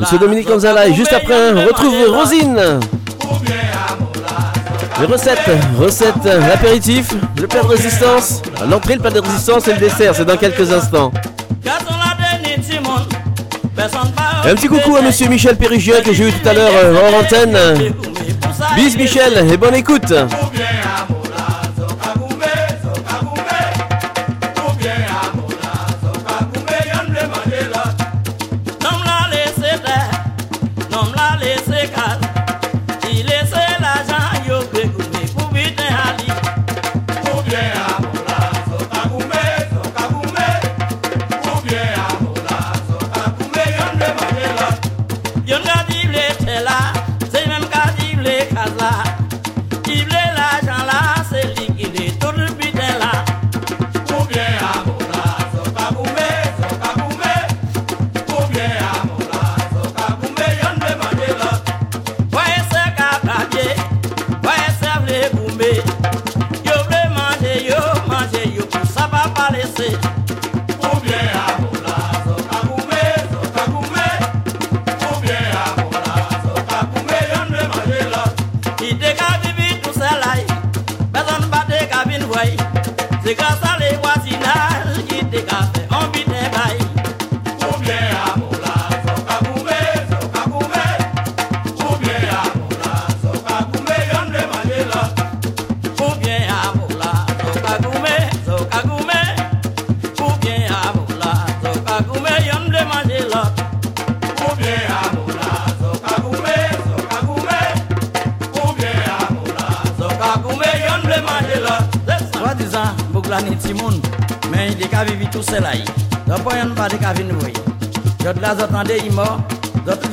Monsieur Dominique Gonzala et juste après on retrouve Rosine. Les recettes, recettes, l'apéritif, le plat de résistance, l'entrée, le plat de résistance et le dessert, c'est dans quelques instants. Et un petit coucou à monsieur Michel Pérugien que j'ai eu tout à l'heure euh, hors antenne. Bis Michel et bonne écoute.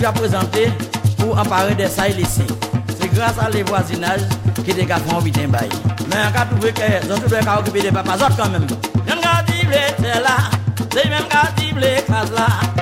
Déjà présenté pour emparer des sailles laissés. C'est grâce à les voisinages qui des gars font vite un bail. Mais on a trouvé que les autres doivent occuper des papas autres quand même. Les là, c'est même là.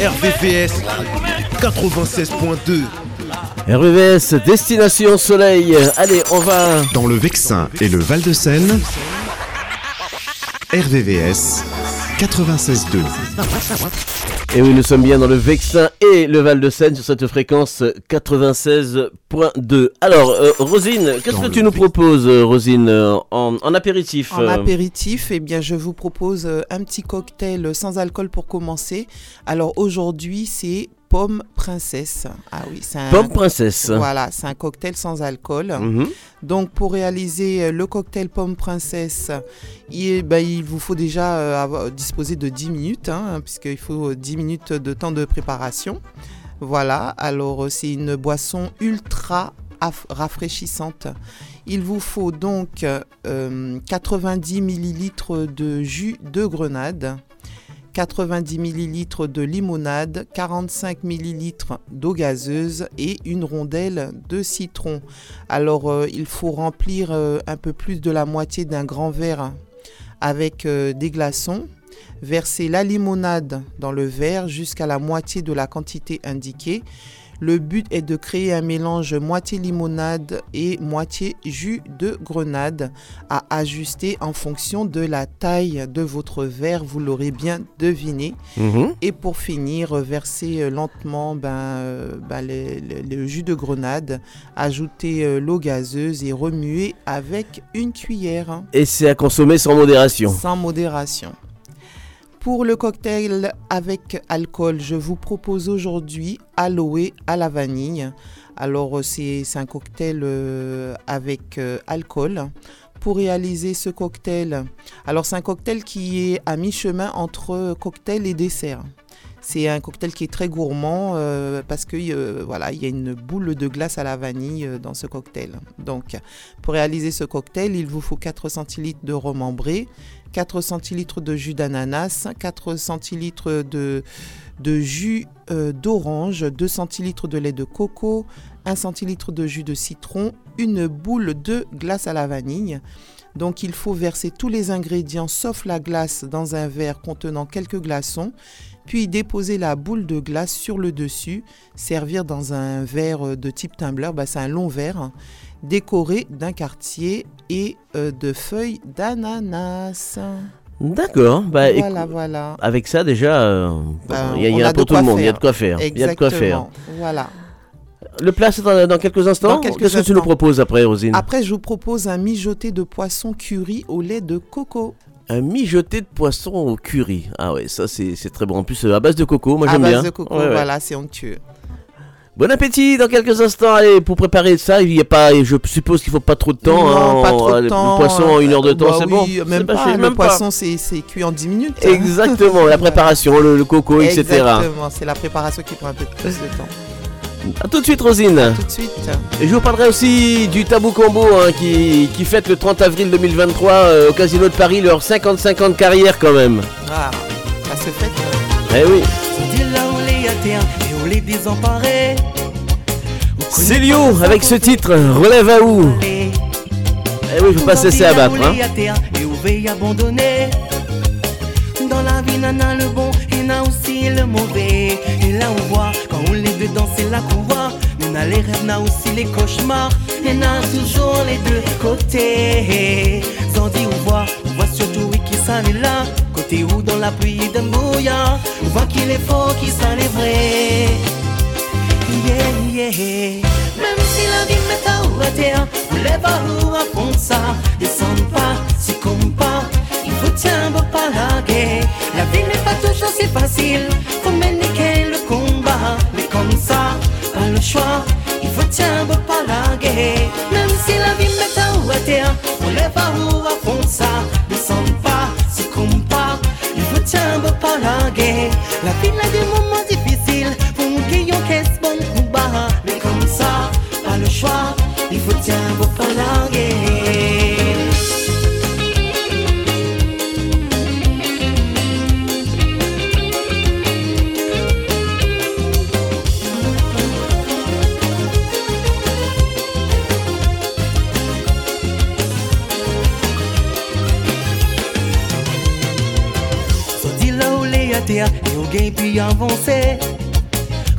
RVVS 96.2 RVVS, Destination Soleil. Allez, on va. Dans le Vexin et le Val-de-Seine, RVVS 96.2. Et oui, nous sommes bien dans le Vexin et le Val-de-Seine sur cette fréquence 96.2. Alors, euh, Rosine, qu'est-ce que tu nous proposes, euh, Rosine, euh, en, en apéritif En apéritif, eh bien, je vous propose un petit cocktail sans alcool pour commencer. Alors aujourd'hui, c'est pomme princesse. Ah oui, c'est un Pomme princesse. Voilà, c'est un cocktail sans alcool. Mhm. Donc pour réaliser euh, le cocktail pomme princesse, il, ben, il vous faut déjà euh, avoir- disposer de 10 minutes, hein, puisqu'il faut 10 minutes de temps de préparation. Voilà, alors euh, c'est une boisson ultra rafraîchissante. Il vous faut donc euh, 90 millilitres de jus de grenade, 90 millilitres de limonade, 45 millilitres d'eau gazeuse et une rondelle de citron. Alors euh, il faut remplir euh, un peu plus de la moitié d'un grand verre avec euh, des glaçons. Verser la limonade dans le verre jusqu'à la moitié de la quantité indiquée. Le but est de créer un mélange moitié limonade et moitié jus de grenade à ajuster en fonction de la taille de votre verre, vous l'aurez bien deviné. Mhm. Et pour finir, verser euh, lentement ben, euh, ben, le, jus de grenade, ajouter euh, l'eau gazeuse et remuer avec une cuillère Et c'est à consommer sans modération. sans modération. Pour le cocktail avec alcool, je vous propose aujourd'hui aloe à la vanille. Alors euh, c'est un cocktail euh, avec euh, alcool. Pour réaliser ce cocktail, alors c'est un cocktail qui est à mi-chemin entre cocktail et dessert. C'est un cocktail qui est très gourmand parce que voilà, il y a une boule de glace à la vanille dans ce cocktail. Donc, pour réaliser ce cocktail, il vous faut 4 centilitres de rhum ambré, 4 centilitres de jus d'ananas, 4 centilitres de, jus euh, d'orange, 2 centilitres de lait de coco, 1 centilitre de jus de citron, une boule de glace à la vanille. Donc il faut verser tous les ingrédients sauf la glace dans un verre contenant quelques glaçons, puis déposer la boule de glace sur le dessus, servir dans un verre de type tumbler, bah, c'est un long verre, décoré d'un quartier et euh, de feuilles d'ananas. D'accord. Bah, Voilà, voilà. Avec ça, déjà, euh, Ben, il y, y a a pour de tout le monde. Il y a de quoi faire. Il y a de quoi faire. Exactement. Voilà. Le plat, c'est dans, dans quelques instants. Qu'est-ce que tu nous proposes après, Rosine? Après, je vous propose un mijoté de poisson curry au lait de coco. Un mijoté de poisson au curry. Ah ouais, ça c'est très bon. En plus, euh, à base de coco, moi à j'aime base bien. de coco, Ouais, ouais. voilà, c'est onctueux. Bon appétit dans quelques instants. Allez, pour préparer ça, il y a pas. Je suppose qu'il faut pas trop de temps. non, hein, pas trop euh, de temps. Le poisson en une heure de euh, temps, bah c'est oui, bon. Même pas, chez- le même poisson, c'est c'est cuit en 10 minutes. hein. Exactement, la préparation, le, le coco, etc. Exactement, c'est la préparation qui prend un peu plus de temps. A tout de suite, Rosine. Tout de suite. Et je vous parlerai aussi du Tabou Combo hein, qui, qui fête le 30 avril 2023 euh, au Casino de Paris leur 55 ans de carrière quand même. Ah, ça se fait. Eh oui. Les et les désemparés. C'est Lio avec ce titre, Relève à où Eh oui, faut pas se laisser abattre. Hein. Et abandonné. Dans la vie, nana le bon et n'a aussi le mauvais. Et là on voit, quand on est dedans, c'est là qu'on voit. N'a les rêves, n'a aussi les cauchemars. Et n'a toujours les deux côtés. Sans dire on voit, on voit surtout oui qui s'en est là. Côté où dans la pluie d'un brouillard. On voit qu'il est faux, qui s'en est vrai. Yeah, yeah. Même si la vie met à ou à terre, on lève à fond ça. Descends pas, succombe pas, il faut tiens beau pas la guerre. La vie n'est pas toujours si facile, faut mener le combat. Mais comme ça, pas le choix, il faut tiens beau pas la guerre. Même si la vie met à ou à terre, on à ou à fond ça. Beau pas la guerre. La vie a des moments difficiles, pour nous qui ont qu'est-ce bon combat. Mais comme ça, pas le choix, il faut tiens pas et au gain puis avancer.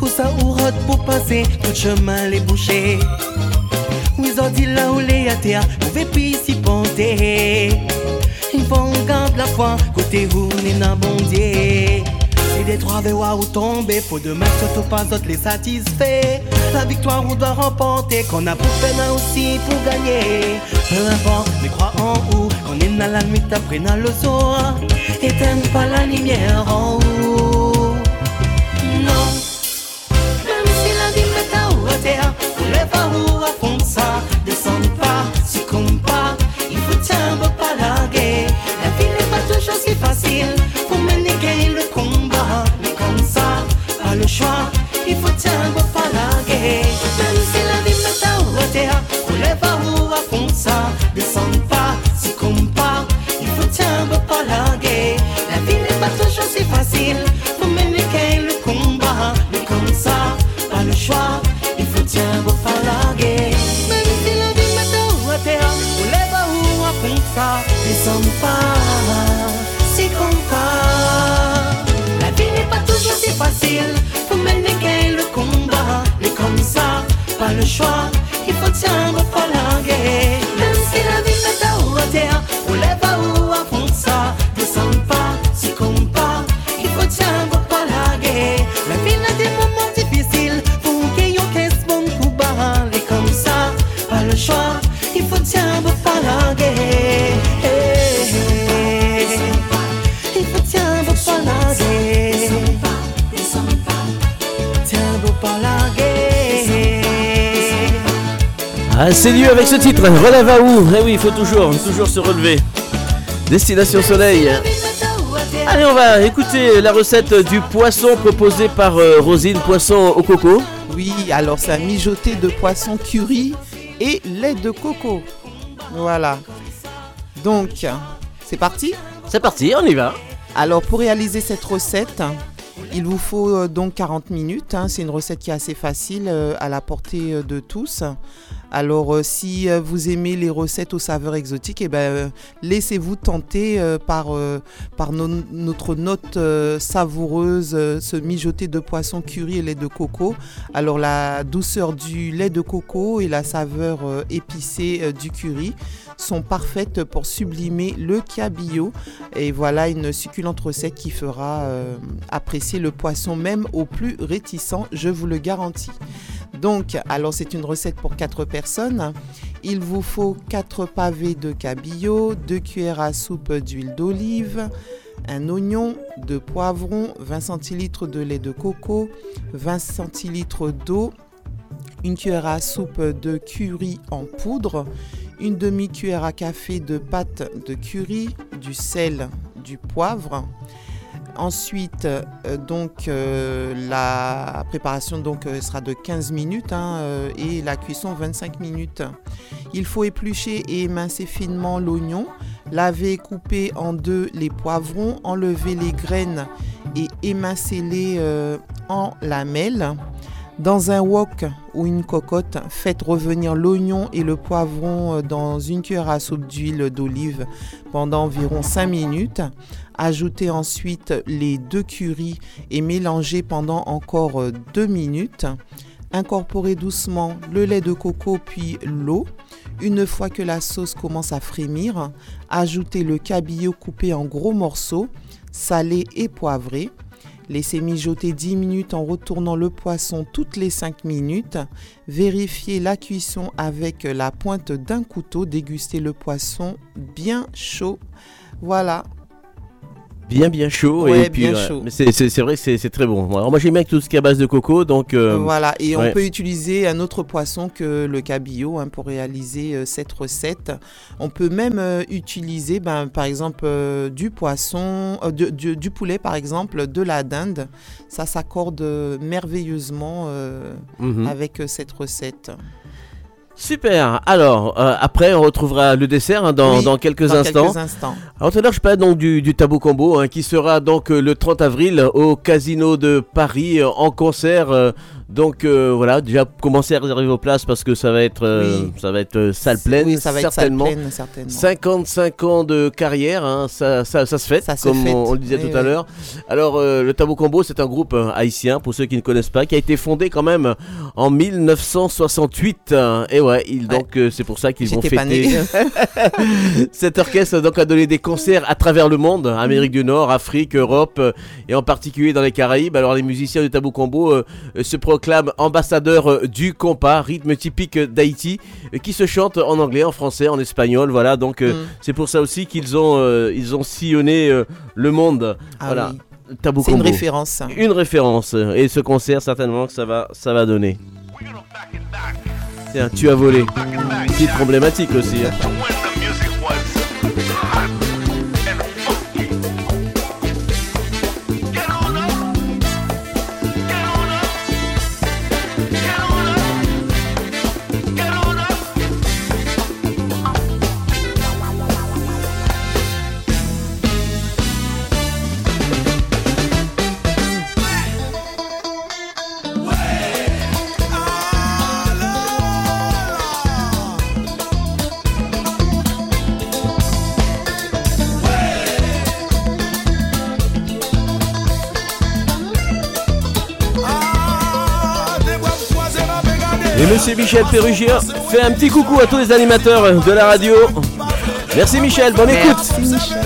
Où ça ou route pour passer, tout chemin les boucher. Où ils ont dit là où les à terre, pouvez puis s'y ponter. Il faut on garde la foi, côté où n'est n'a bon Dieu. Si des trois vewa ou tomber, faut demain surtout pas d'autres les satisfaits. La victoire on doit remporter, qu'on a pour peine aussi pour gagner. Peu importe, mais crois en où, qu'on est dans la nuit après dans le soir. Éteins pas la lumière en c'est Lio avec ce titre, Relève à où Eh oui, il faut toujours, toujours se relever. Destination Soleil. Allez, on va écouter la recette du poisson proposée par euh, Rosine, poisson au coco. Oui, alors c'est un mijoté de poisson curry et lait de coco. Voilà. Donc, c'est parti? C'est parti, on y va. Alors, pour réaliser cette recette, il vous faut euh, donc 40 minutes. hein. C'est une recette qui est assez facile euh, à la portée de tous. Alors, euh, si euh, vous aimez les recettes aux saveurs exotiques, eh ben, euh, laissez-vous tenter par, par no- notre note savoureuse, ce mijoté de poisson curry et lait de coco. Alors, la douceur du lait de coco et la saveur épicée du curry sont parfaites pour sublimer le cabillaud. Et voilà une succulente recette qui fera apprécier le poisson même aux plus réticents, je vous le garantis. Donc, alors c'est une recette pour 4 personnes. Il vous faut 4 pavés de cabillaud, 2 cuillères à soupe d'huile d'olive, un oignon, 2 poivrons, 20 centilitres de lait de coco, 20 centilitres d'eau, une cuillère à soupe de curry en poudre, une demi-cuillère à café de pâte de curry, du sel, du poivre. Ensuite, euh, donc euh, la préparation donc euh, sera de 15 minutes hein, et la cuisson 25 minutes. Il faut éplucher et émincer finement l'oignon, laver et couper en deux les poivrons, enlever les graines et émincer-les en lamelles. Dans un wok ou une cocotte, faites revenir l'oignon et le poivron euh, dans une cuillère à soupe d'huile d'olive pendant environ 5 minutes. Ajoutez ensuite les deux currys et mélangez pendant encore 2 minutes. Incorporez doucement le lait de coco puis l'eau. Une fois que la sauce commence à frémir, ajoutez le cabillaud coupé en gros morceaux, salé et poivré. Laissez mijoter 10 minutes en retournant le poisson toutes les 5 minutes. Vérifiez la cuisson avec la pointe d'un couteau. Dégustez le poisson bien chaud. Voilà. Bien bien chaud Ouais, et puis bien ouais, chaud. mais c'est c'est- c'est vrai que c'est c'est très bon. Alors moi j'aime bien tout ce qui est à base de coco donc euh, Voilà, et ouais. on peut utiliser un autre poisson que le cabillaud hein, pour réaliser euh, cette recette. On peut même euh, utiliser, ben, par exemple, du poisson, du, poulet, par exemple, de la dinde. Ça s'accorde merveilleusement Mhm. avec cette recette. Super. Alors euh, après on retrouvera le dessert hein, dans, Oui, dans quelques dans instants. quelques instants. Alors tout à l'heure je parlais donc du, du tabou combo hein, qui sera donc euh, le 30 avril au Casino de Paris euh, en concert. euh, donc euh, voilà, déjà commencez à réserver vos places parce que ça va être euh, Oui. ça va être euh, salle pleine Oui, ça va être salle certainement. pleine, certainement. 55 ans de carrière, hein, ça, ça, ça se fait, Ça comme on, on le disait oui, tout à l'heure. Alors euh, le Tabou Combo, c'est un groupe haïtien, pour ceux qui ne connaissent pas, qui a été fondé quand même en 1968. hein. et ouais, il, donc c'est pour ça qu'ils vont fêter. Cet orchestre donc a donné des concerts à travers le monde, Amérique du Nord, Afrique, Europe et en particulier dans les Caraïbes. Alors les musiciens du Tabou Combo se proclament ambassadeurs euh, du compas, rythme typique d'Haïti, euh, qui se chante en anglais, en français, en espagnol. Voilà, donc euh, Mm. c'est pour ça aussi qu'ils ont ils ont sillonné le monde. Ah voilà. oui. C'est une référence. Une référence. Et ce concert, certainement que ça va, ça va donner. Tiens, tu as volé. Petite problématique aussi. hein. Monsieur Michel Perugien fait un petit coucou à tous les animateurs de la radio. Merci Michel, bonne écoute. Ou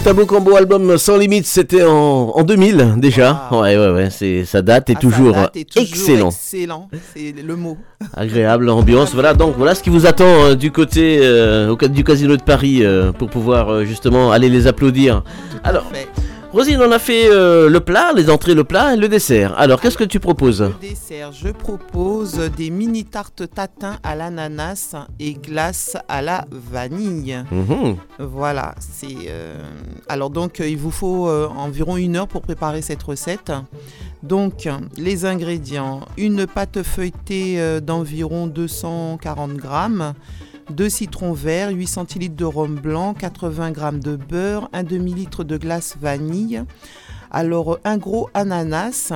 Le Tabou Combo album Sans Limites, c'était en, en 2000 déjà. Ouais, ouais, ouais, c'est, ça date et Ah, toujours, date toujours excellent. Excellent, c'est le mot. Agréable ambiance. Voilà, donc voilà ce qui vous attend euh, du côté euh, du Casino de Paris euh, pour pouvoir justement aller les applaudir. Alors, Rosine, on a fait euh, le plat, les entrées, le plat et le dessert. Alors, qu'est-ce que tu proposes? Dessert, je propose des mini tartes tatin à l'ananas et glace à la vanille. Mhm. Voilà, c'est. euh, Alors donc, euh, il vous faut euh, environ une heure pour préparer cette recette. Donc, les ingrédients une pâte feuilletée d'environ 240 grammes. 2 citrons verts, 8 centilitres de rhum blanc, 80 g de beurre, 1 demi-litre de glace vanille. Alors, un gros ananas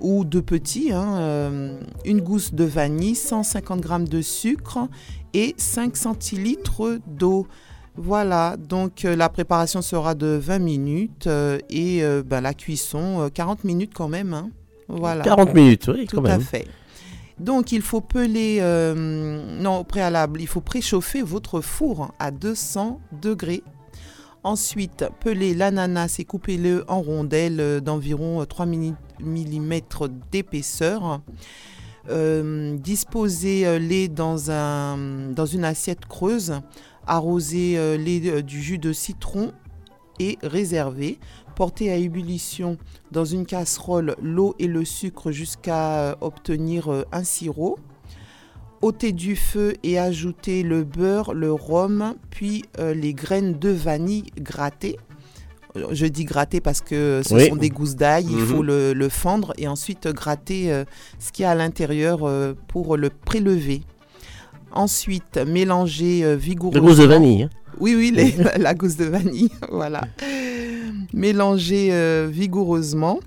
ou deux petits, hein, euh, une gousse de vanille, 150 g de sucre et 5 centilitres d'eau. Voilà, donc euh, la préparation sera de 20 minutes euh, et ben, la cuisson euh, 40 minutes quand même. hein. Voilà. 40 minutes, oui, Tout quand à même. fait. Donc il faut peler, euh, non au préalable, il faut préchauffer votre four à 200 degrés. Ensuite, peler l'ananas et coupez-le en rondelles euh, d'environ 3 mm d'épaisseur. Euh, Disposez-les dans, un, dans une assiette creuse. Arrosez-les euh, du jus de citron et réservez. Portez à ébullition dans une casserole l'eau et le sucre jusqu'à euh, obtenir euh, un sirop. ôtez du feu et ajoutez le beurre, le rhum, puis euh, les graines de vanille grattées. Je dis gratter parce que ce Oui. sont des gousses d'ail, il Mhm. faut le, le fendre et ensuite gratter euh, ce qu'il y a à l'intérieur euh, pour le prélever. Ensuite, mélangez euh, vigoureusement. gousse de vanille, hein. Oui, oui, les- la gousse de vanille, voilà. Mélangez euh, vigoureusement.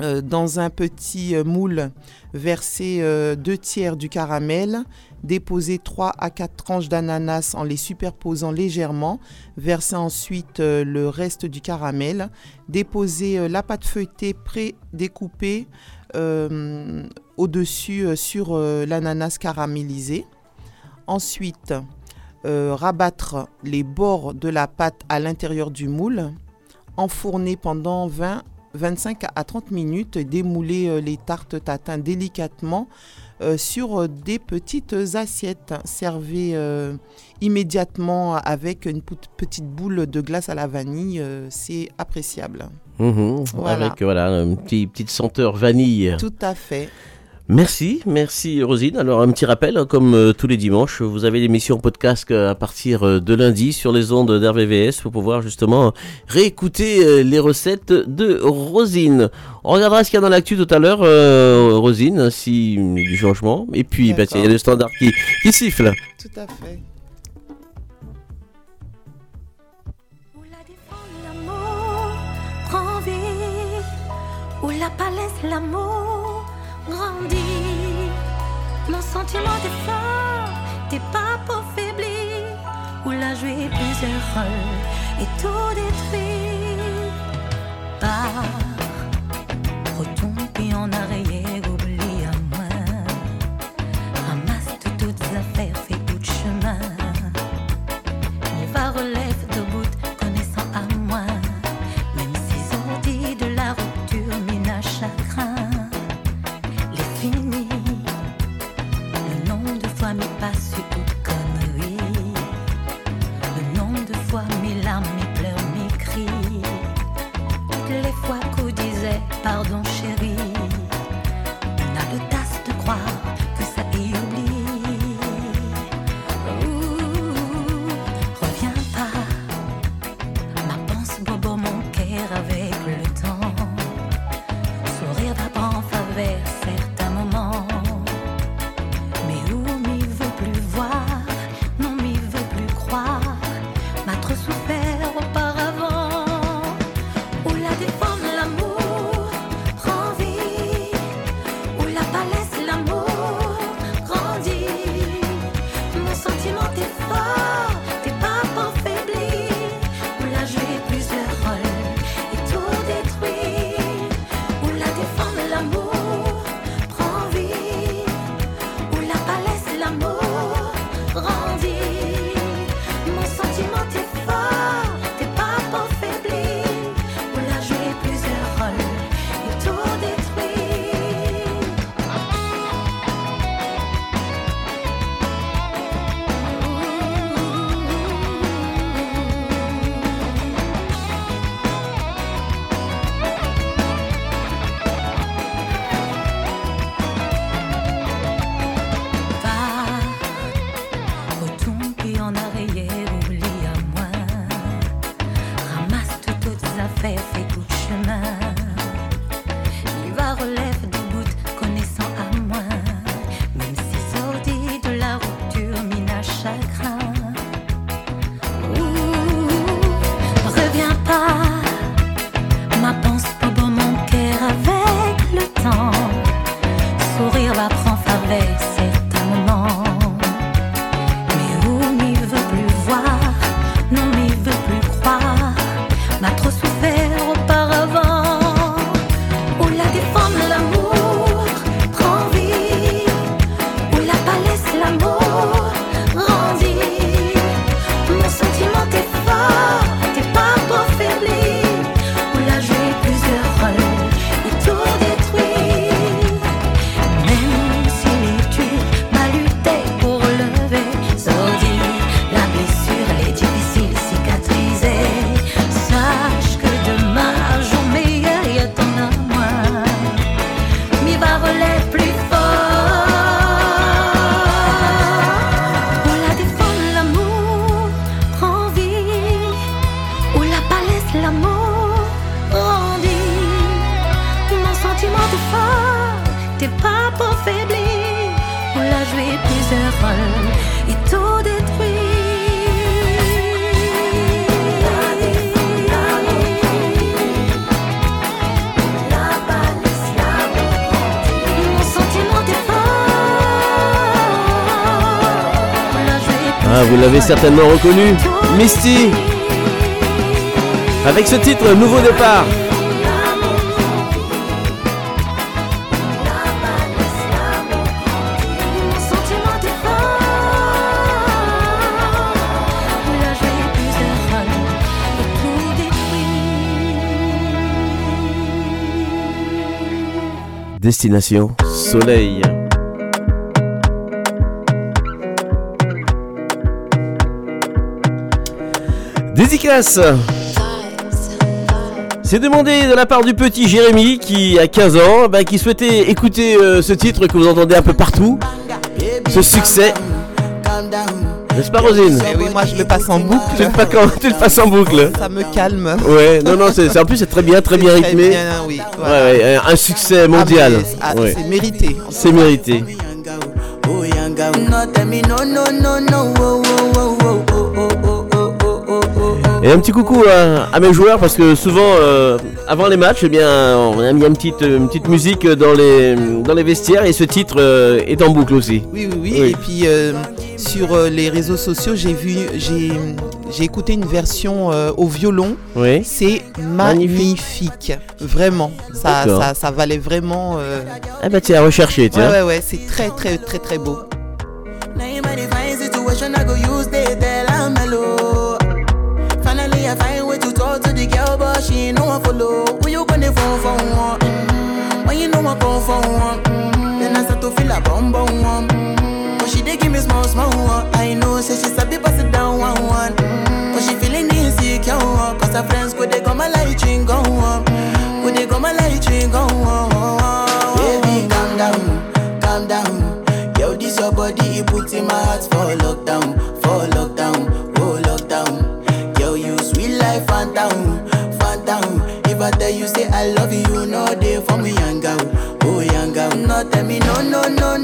Euh, dans un petit euh, moule, versez euh, deux tiers du caramel, déposez 3 à 4 tranches d'ananas en les superposant légèrement, versez ensuite le reste du caramel, déposez euh, la pâte feuilletée pré-découpée au-dessus sur l'ananas caramélisé. Ensuite, euh, rabattre les bords de la pâte à l'intérieur du moule, enfourner pendant 20 25 à 30 minutes, démouler euh, les tartes tatin délicatement euh, sur des petites assiettes. Servez immédiatement avec une petite boule de glace à la vanille, c'est appréciable. Mhm, Voilà. Avec voilà, une petite, petite senteur vanille. Tout à fait. Merci, merci Rosine. Alors un petit rappel, hein, comme euh, tous les dimanches, vous avez l'émission podcast euh, à partir euh, de lundi sur les ondes d'RVVS pour pouvoir justement réécouter euh, les recettes de Rosine. On regardera ce qu'il y a dans l'actu tout à l'heure, euh, Rosine, si du changement. Et puis bah, il y a le standard qui, qui siffle. Tout à fait. prend vie, où la palette, l'amour t'es pas pour faiblir, où la joué plusieurs rôles et tout détruit. Pas retomber en arrière, certainement reconnu. Misty. Avec ce titre, Nouveau départ. Mon sentiment C'est demandé de la part du petit Jérémy qui a 15 ans, bah, qui souhaitait écouter euh, ce titre que vous entendez un peu partout. Ce succès. N'est-ce pas Rosine Eh oui, moi je le passe en boucle. Tu le, pas quand- tu le passes en boucle. Ça me calme. Ouais, non, non, c'est c'est- en plus c'est très bien, très bien Très rythmé. bien, oui, Ouais, voilà. ouais, un succès mondial. Ah, mais, ah, Ouais. C'est mérité. C'est mérité. Et un petit coucou à, à mes joueurs parce que souvent euh, avant les matchs, eh bien, on a mis une petite, une petite musique dans les, dans les vestiaires et ce titre euh, est en boucle aussi. Oui, oui, oui. Et puis euh, sur euh, les réseaux sociaux, j'ai vu, j'ai, j'ai écouté une version euh, au violon. Oui. C'est magnifique. Vraiment. Ça, ça, ça valait vraiment. euh, Ah bah tiens, à rechercher, tiens. Ouais, ouais, ouais. C'est très, très, très, très beau. Come for one, mm, then I start to feel a bum bum one. Mm, But she dey give me small small one. I know, say she sabi pass it down one one. Mm, But she feeling insecure, one, cause her friends could they come my light ring go on. Could they come my light ring go on? Baby, calm down, calm down. Yo, this your body, it puts in my heart for lockdown, No no, no,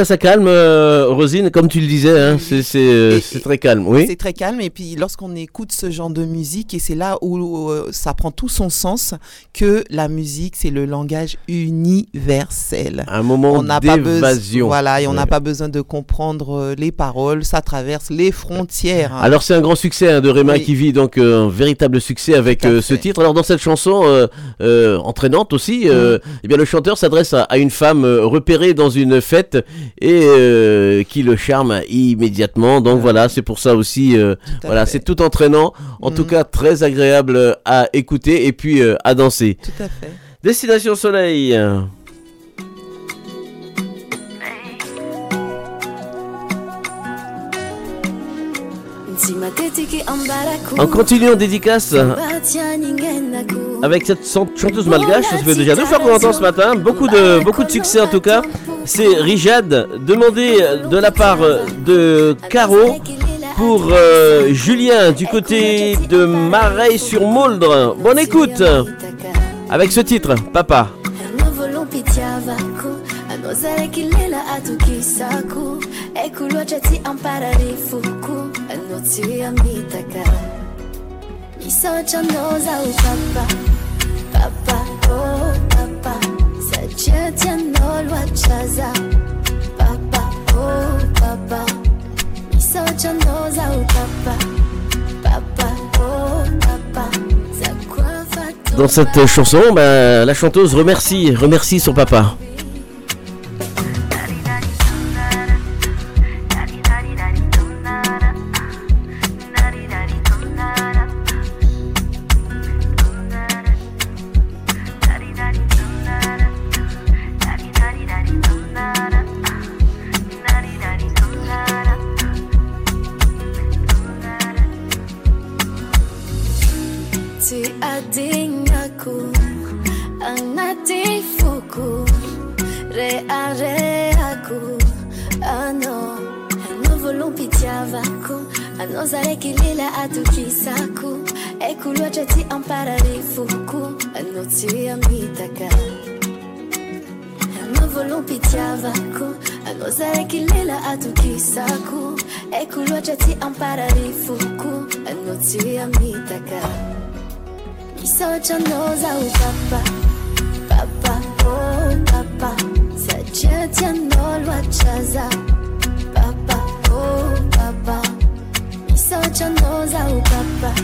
cas, ça calme, euh, Rosine, comme tu le disais, hein, c'est euh, c'est très calme. Oui. C'est très calme. Et puis, lorsqu'on écoute ce genre de musique, et c'est là où euh, ça prend tout son sens, que la musique, c'est le langage universel. Un moment d'évasion. voilà, et on n'a Ouais. pas besoin de comprendre les paroles. Ça traverse les frontières. hein. Alors c'est un grand succès hein, de Réma Oui. qui vit donc euh, un véritable succès avec ce titre. Alors dans cette chanson entraînante aussi, Mm. eh bien le chanteur s'adresse à, à une femme repérée dans une fête et euh, qui le charme immédiatement. Donc voilà, c'est pour ça aussi, euh, voilà, c'est tout entraînant. En tout Mm. cas très agréable à écouter et puis euh, à danser. Tout à fait. Destination Soleil. En continuant dédicace avec cette chan- chanteuse malgache, ça fait déjà deux fois qu'on entend ce matin, beaucoup de, beaucoup de succès en tout cas. C'est Rijad, demandé de la part de Caro pour euh, Julien du côté de Mareil-sur-Moldre. Bonne écoute. avec ce titre, Papa. Novolompityavako anozarekilela atukisaku ekulochati ampararifuku anotiamitaka misochanoza upapa papa oh papa sachiatianolwachaza papa oh papa misochanoza upapa papa oh papa Dans cette chanson, ben, la chanteuse remercie, remercie son papa. reareako ano anao volompitiavako anao zaraiky lila atokisako eko loatra ty ampararifoko anao tsy amitaka. Anao volompitiavako anao zaraiky lila atokisako eko loatra ty ampararifoko anao tsy amitaka. Misaotra anao zaho papa papa oh papa. Sachiatianolwachaza Papa, oh papa. Misochanoza upapa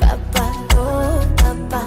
Papa, oh papa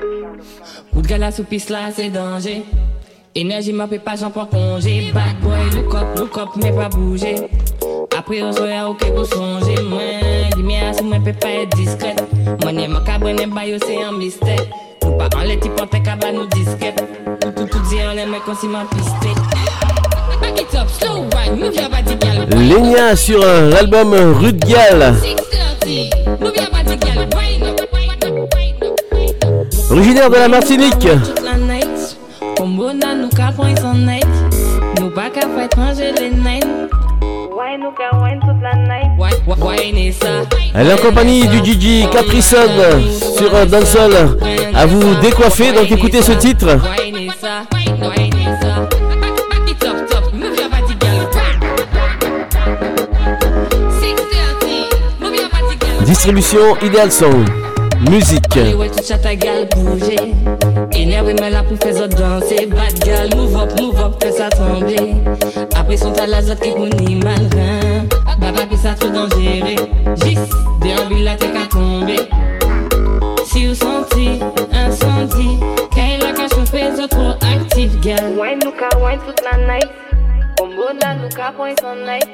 Coup de gala sous piste là, c'est danger. Énergie m'a fait pas, j'en prends congé. Bad boy, look up, look up, mais pas bouger. Après, on soit ok pour songer. Moi, lumière sous moi, peut pas être discrète. Moi, n'est ma c'est un mystère. Nous pas en les types, on t'es cabane ou disquette. Tout, tout, tout, dit, on les mecs, on s'y m'a pisté. Lénia sur euh, l'album Rudgal. Originaire de la Martinique. Elle est en compagnie du Gigi Caprison sur un dancehall. À vous décoiffer, donc écoutez ce titre. Wine et ça. Wine et ça. Back it up, top. Move your body, girl. 630. Move your body, girl. Distribution Ideal Sound. Musique. Ouais, tout ça ta gueule bouger. Énervé, mais là pour faire autres danser. Bad girl, move up, move up, fais ça tomber. Après son tas, la autres qui connaît malin. Baba, puis ça trop dangereux. Gis, déambule la tête à tomber. Si vous sentez incendie, quand la cache fait ça trop actif, girl. Wine, nous ka wine toute la night. Combo là, nous ka point son night.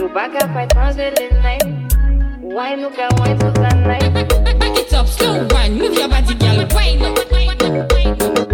Nous pas qu'à fight manger les nights. Wine, nous ka wine toute la night. Back it up, slow wine, move your body, girl. Wine up, wine up, wine up,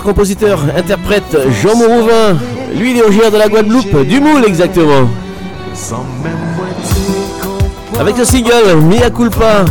Compositeur, interprète Jean Mourouvin. Lui, il est de la Guadeloupe, du Moule exactement. Avec le single Mia Culpa.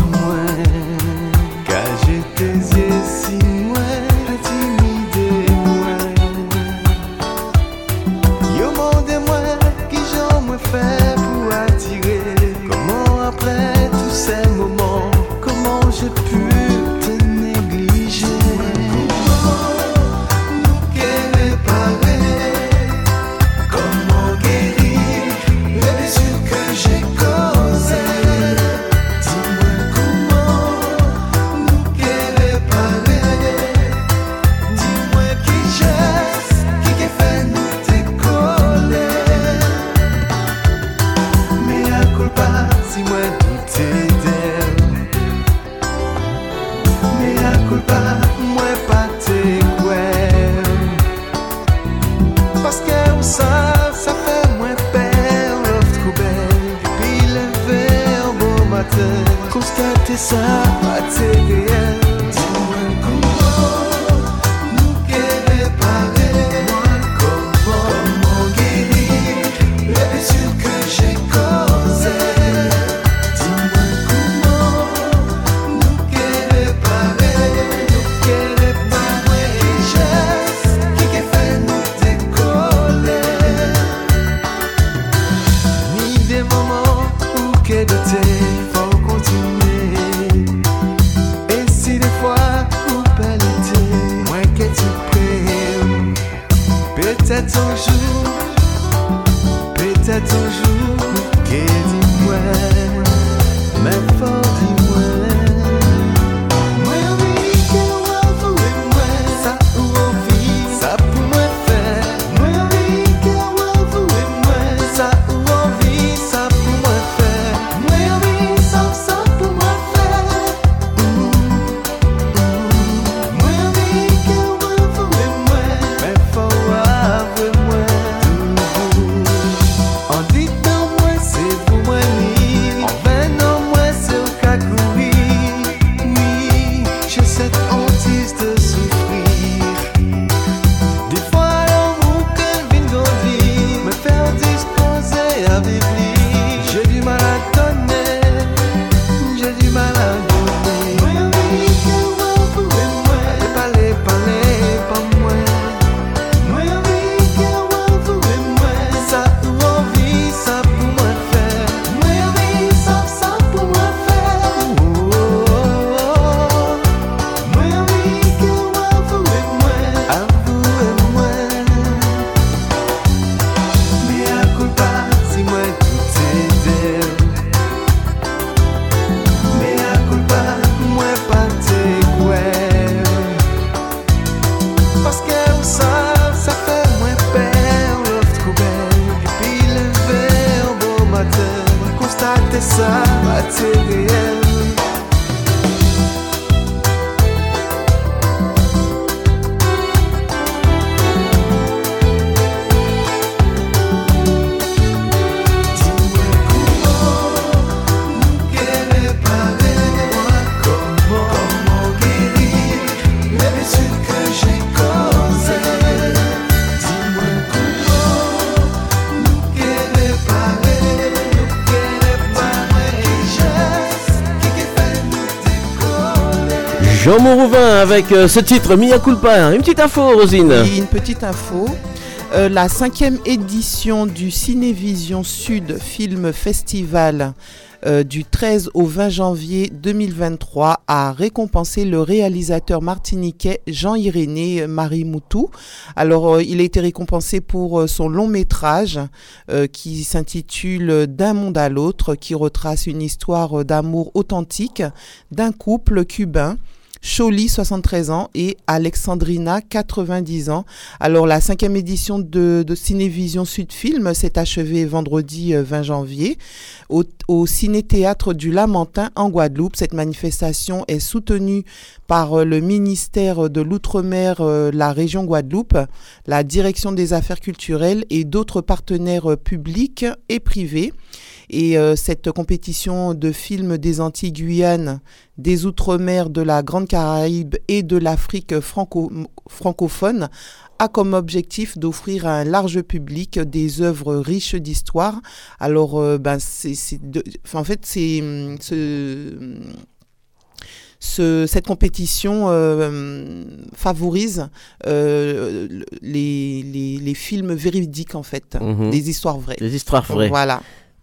Avec euh, ce titre Mia Culpa. Une petite info, Rosine. Oui, une petite info. Euh, la cinquième édition du Cinévision Sud Film Festival euh, du 13 au 20 janvier 2023 a récompensé le réalisateur martiniquais Jean-Irénée Marie-Moutou. Alors, il a été récompensé pour son long métrage qui s'intitule D'un monde à l'autre, qui retrace une histoire d'amour authentique d'un couple cubain Choli, 73 ans, et Alexandrina, 90 ans. Alors, la cinquième édition de, Cinévision Sud Film s'est achevée vendredi euh, 20 janvier au, au Ciné-Théâtre du Lamentin en Guadeloupe. Cette manifestation est soutenue par euh, le ministère de l'Outre-mer, euh, la région Guadeloupe, la direction des affaires culturelles et d'autres partenaires euh, publics et privés. Et cette compétition de films des Antilles Guyane des Outre-mer, de la Grande Caraïbe et de l'Afrique franco- francophone a comme objectif d'offrir à un large public des œuvres riches d'histoire. Alors, euh, ben, c'est, enfin, en fait, c'est hum, ce, ce- cette compétition euh, favorise euh, le- les, les, les films véridiques, en fait, Mhm. des histoires vraies. Des histoires vraies. Voilà.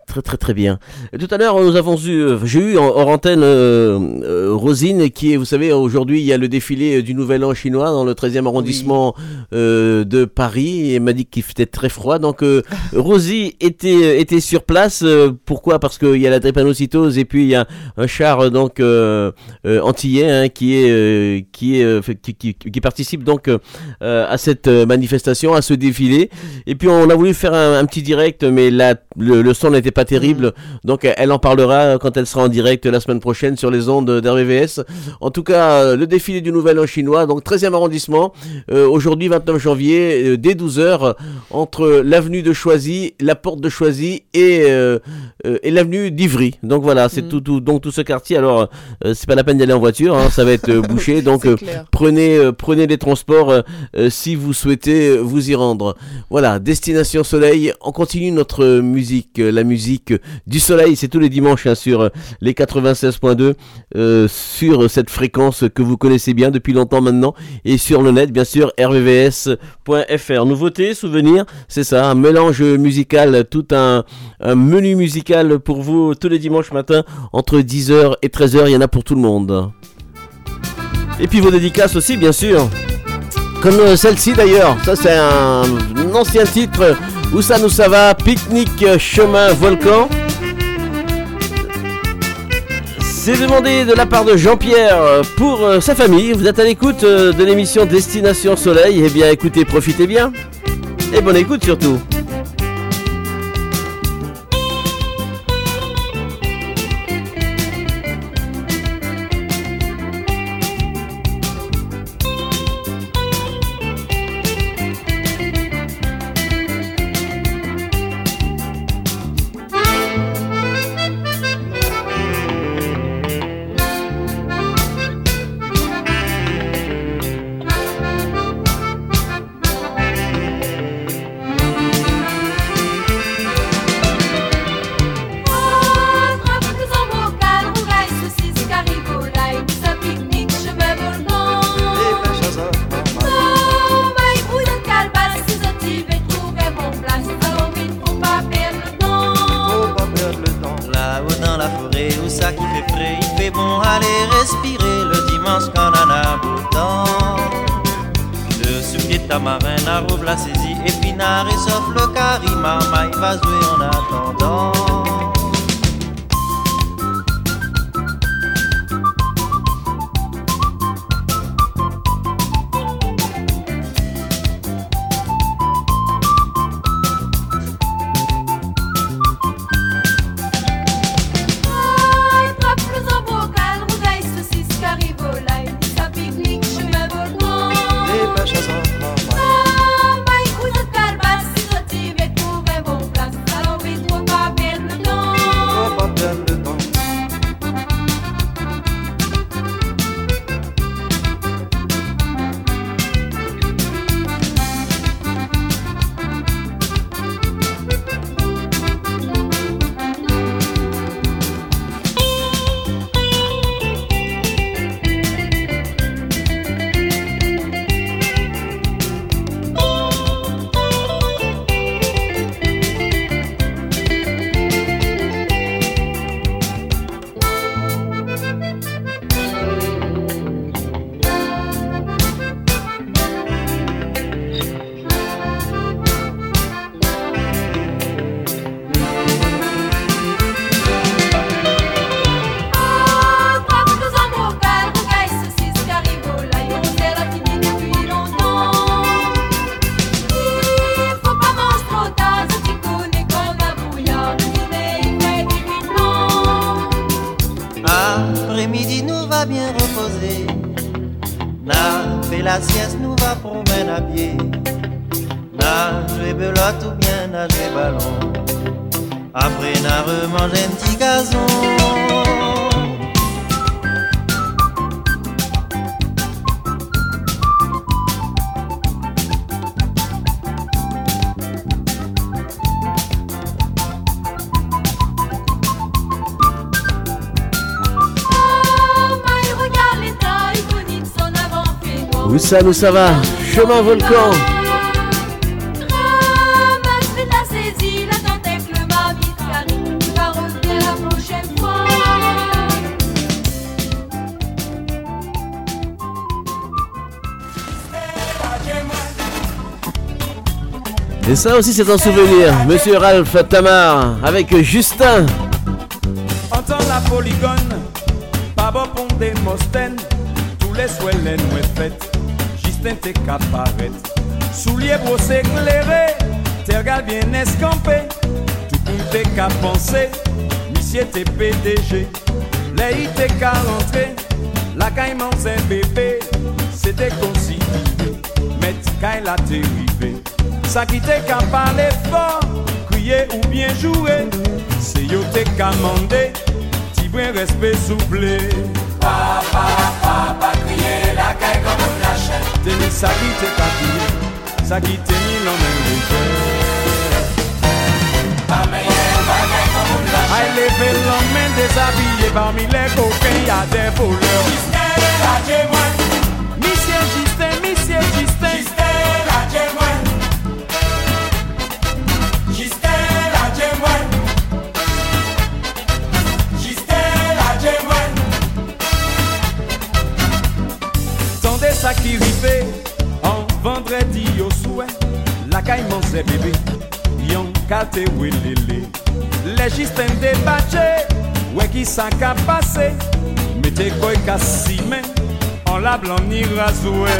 Très très très bien. Et Tout à l'heure, nous avons eu, euh, j'ai eu en hors antenne euh, euh, Rosine, qui est, vous savez, aujourd'hui il y a le défilé du Nouvel An chinois dans le 13e arrondissement euh, de Paris. Et elle m'a dit qu'il faisait très froid. Donc Rosie était était sur place. Pourquoi? Parce qu'il y a la drépanocytose et puis il y a un char donc antillais hein, qui est qui est qui, qui- qui participe donc à cette manifestation, à ce défilé. Et puis on a voulu faire un, un petit direct, mais là le, le son n'était pas terrible. Donc euh, elle en parlera quand elle sera en direct la semaine prochaine sur les ondes d'RVVS. En tout cas, euh, le défilé du Nouvel An chinois, donc 13e arrondissement, euh, aujourd'hui 29 janvier, euh, dès 12h, entre l'avenue de Choisy, la porte de Choisy et, euh, et l'avenue d'Ivry. Donc voilà, c'est tout, tout, donc tout ce quartier. Alors, c'est pas la peine d'aller en voiture, hein, ça va être bouché. donc prenez, prenez les transports si vous souhaitez vous y rendre. Voilà, Destination Soleil. On continue notre musique, la musique du soleil. C'est tous les dimanches hein, sur euh, les 96.2, euh, sur cette fréquence que vous connaissez bien depuis longtemps maintenant, et sur le net, bien sûr, rvvs.fr. Nouveauté, souvenir, c'est ça, un mélange musical, tout un, un menu musical pour vous tous les dimanches matin entre 10h et 13h. Il y en a pour tout le monde. Et puis vos dédicaces aussi, bien sûr. Comme euh, celle-ci d'ailleurs, ça c'est un ancien titre. Où ça nous ça va? Pique-nique, euh, chemin, volcan? C'est demandé de la part de Jean-Pierre euh, pour euh, sa famille. Vous êtes à l'écoute de l'émission Destination Soleil. Eh bien écoutez, profitez bien. Et bonne écoute surtout. Ça, où ça va Chemin volcan. Et ça aussi, c'est un souvenir. Monsieur Ralph Tamar avec Justin. Entends la polygone, pas bon pour des tous les souhaits les faites, Justin t'es qu'à paraître. Souliers brossés éclairés, t'es regard bien escampé, tout le t'es qu'à penser, monsieur t'es PDG, les i t'es qu'à rentrer, la caïman c'est bébé, c'était consigné, mais quand la t'est arrivé, ça qui t'est qu'à parler fort, crier ou bien jouer, c'est yo t'es qu'à mander, petit brin respect soufflé. Papa, papa, crier la Teni sa ki te kapi Sa ki teni nan men deje Ameye bagay kon moun lache Ay leve lan men desabye Parmi le koken ya de voleur Jisten lache mwen Misye Jisten, misye Jisten Jisten sa ki rive An vendredi yo souwe La kayman se bebe Yon kate welele Le jisten debache We ki sa ka pase Mete koy ka simen An la blan ni razwe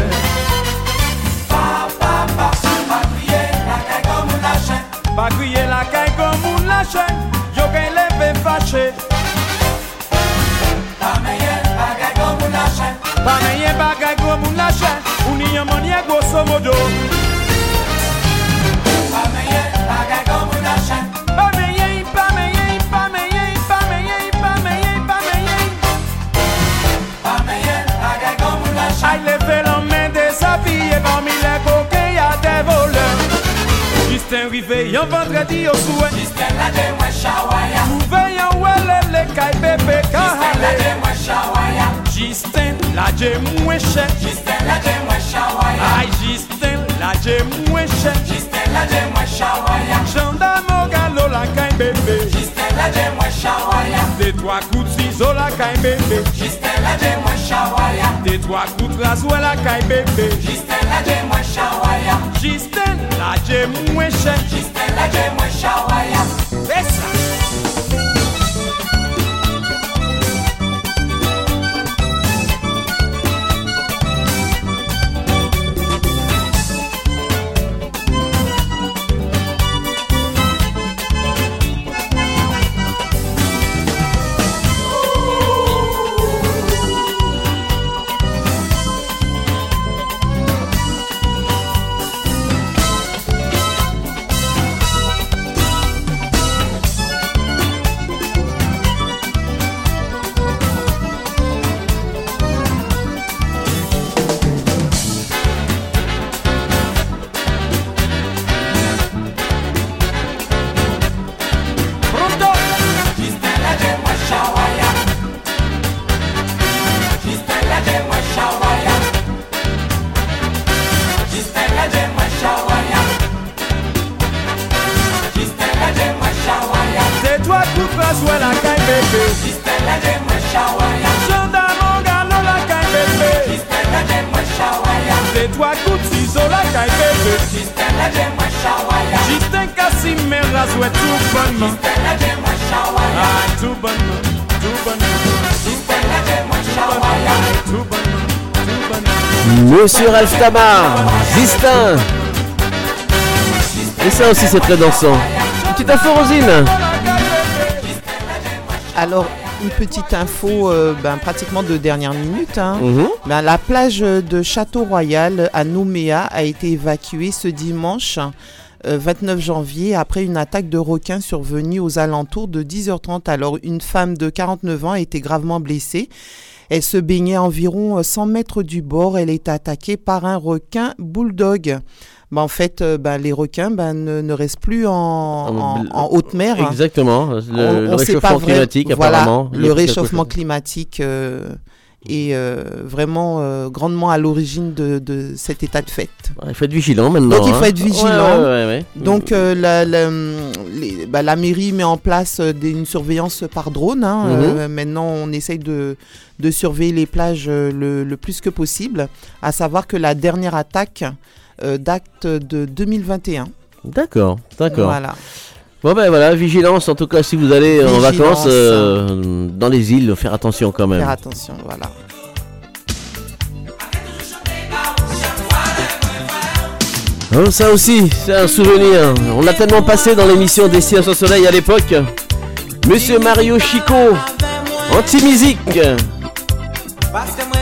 Pa pa pa sou pa kriye La kay kon moun lache Pa kriye la kay kon moun lache Yo kay leve fache lâche. Pas meilleur bagay comme un lâche. Un y a manier grosso modo. Pas meilleur bagay comme un lâche. Pas meilleur, pas meilleur, pas meilleur, pas meilleur, pas meilleur, pas meilleur. Pas meilleur bagay comme un lâche. Aïe, levez la main déshabillé parmi les coquins, y a des voleurs. Justin Rivet, yon vendredi au souhait. Justin la de moi chawaya. Trouvé yon wele le kay bébé kahale. Justin la de moi chawaya. Jisten la je mwen chè. Jisten la je mwen chawaya. Ay jisten la je mwen chè. Jisten la je mwen chawaya. Chanda mou galo la kay bebe. Jisten la je mwen chawaya. De twa kout sizo la kay bebe. Jisten la je mwen chawaya. De twa kout razwe la kay bebe. Jisten la je mwen chawaya. Jisten la je mwen chè. Jisten la je mwen chawaya. Besa Et ça aussi, c'est très dansant. Une petite info, Rosine. Alors, une petite info euh, ben, pratiquement de dernière minute. hein. Mhm. Ben, la plage de Château Royal à Nouméa a été évacuée ce dimanche euh, 29 janvier après une attaque de requins survenue aux alentours de 10h30. Alors, une femme de 49 ans a été gravement blessée. Elle se baignait environ 100 mètres du bord. Elle est attaquée par un requin bulldog. Ben, en fait, euh, ben, les requins ben, ne, ne restent plus en, en- en haute mer. Exactement. Le, On- on réchauffement vrai- climatique, voilà, apparemment. a Le réchauffement climatique euh, est euh, vraiment euh, grandement à l'origine de, de cet état de fait. Il faut être vigilant maintenant. Donc il faut hein. être vigilant. Ouais, ouais, ouais, ouais. Donc euh, la, la, les- bah, la mairie met en place des- une surveillance par drone. hein. Mhm. Maintenant, on essaye de, de surveiller les plages le, le plus que possible. À savoir que la dernière attaque date de 2021. D'accord, d'accord. Voilà. Bon ben voilà, vigilance en tout cas si vous allez en vacances euh, dans les îles, faire attention quand même. Faire attention, voilà. Oh, ça aussi, c'est un souvenir. On l'a tellement passé dans l'émission Destination Soleil à l'époque. Monsieur Mario Chico, anti-musique. Parce que moi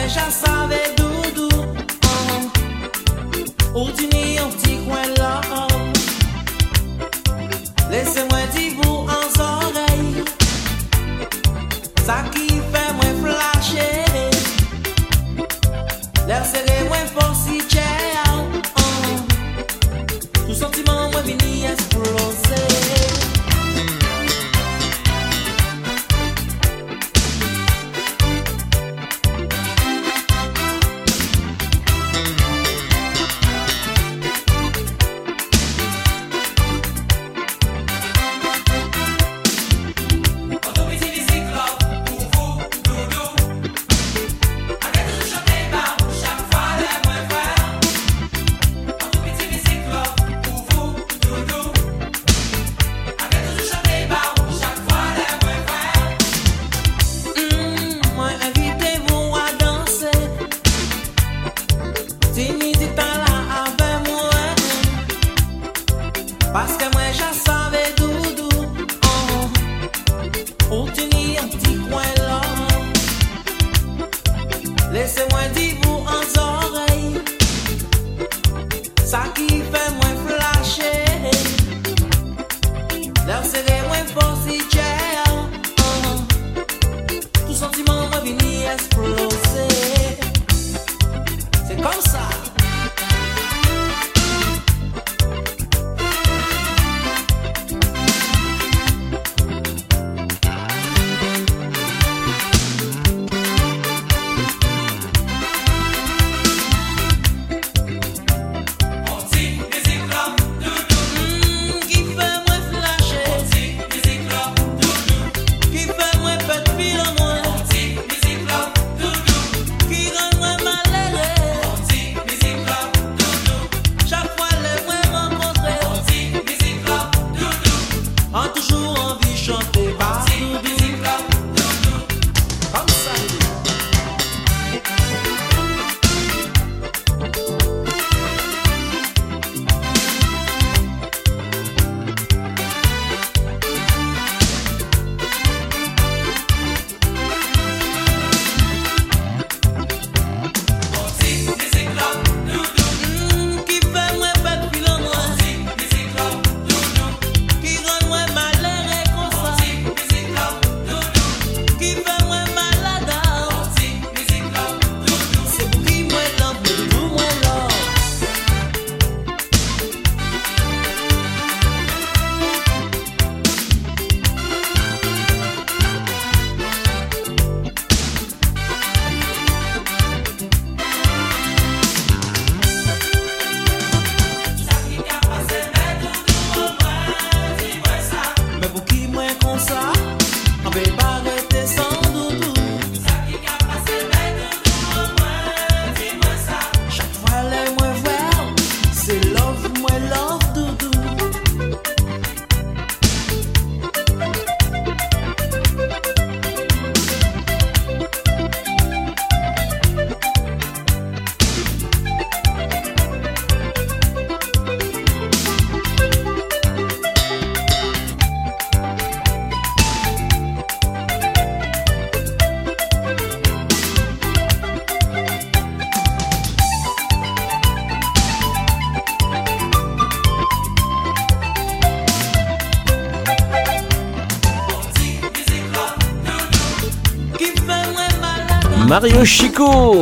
Mario Chico.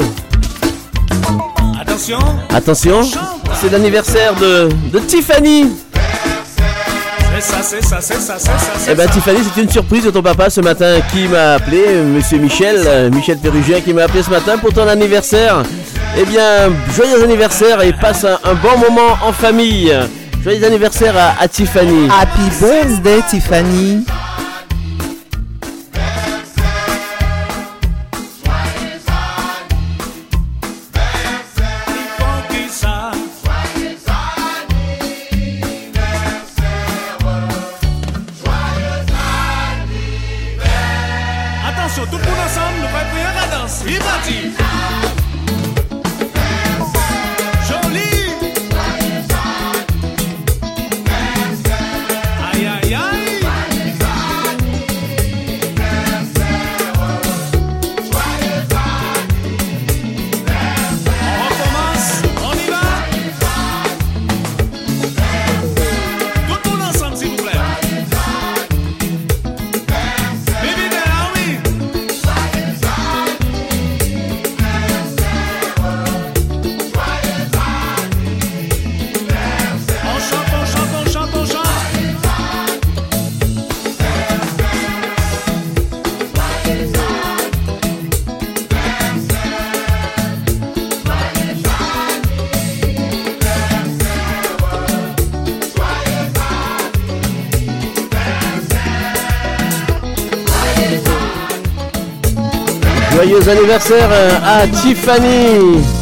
Attention. Attention, c'est l'anniversaire de, de Tiffany. C'est ça, c'est ça, c'est ça, c'est ça, c'est Eh ben. Tiffany, c'est une surprise de ton papa ce matin qui m'a appelé, Monsieur Michel, euh, Michel Pérugien qui m'a appelé ce matin pour ton anniversaire. Eh bien, joyeux anniversaire et passe un, un bon moment en famille. Joyeux anniversaire à, à Tiffany. Happy birthday, Tiffany. Joyeux anniversaire euh, à Tiffany.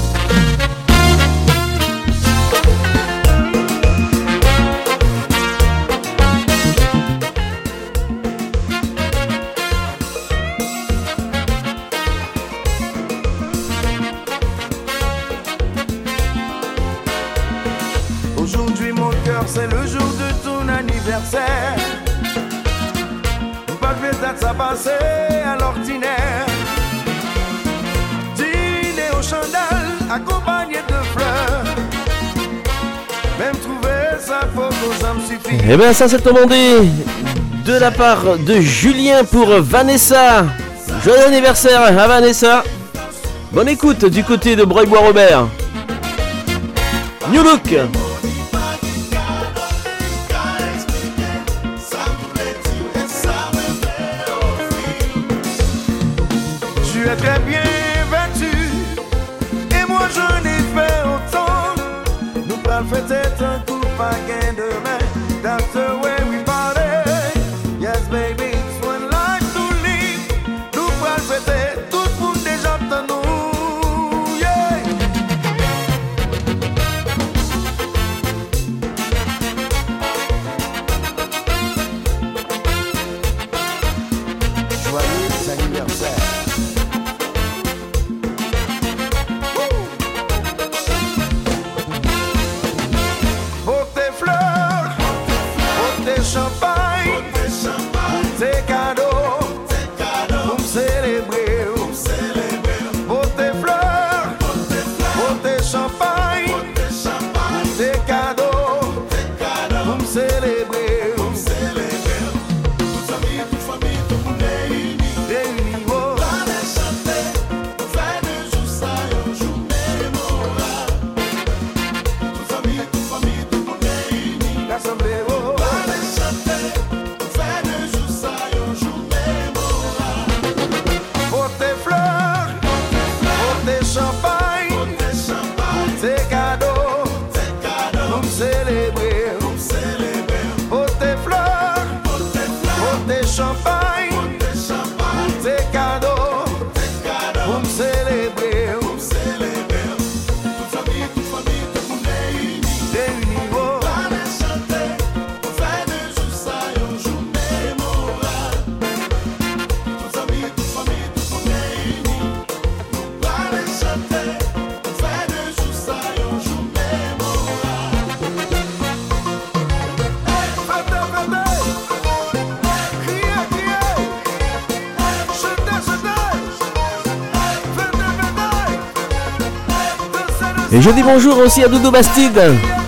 Suffit Eh bien ça c'est demandé de la part de Julien pour Vanessa. Joyeux anniversaire à Vanessa. Bonne écoute du côté de Breuil-Bois-Robert. New Look. Je dis bonjour aussi à Doudou Bastide.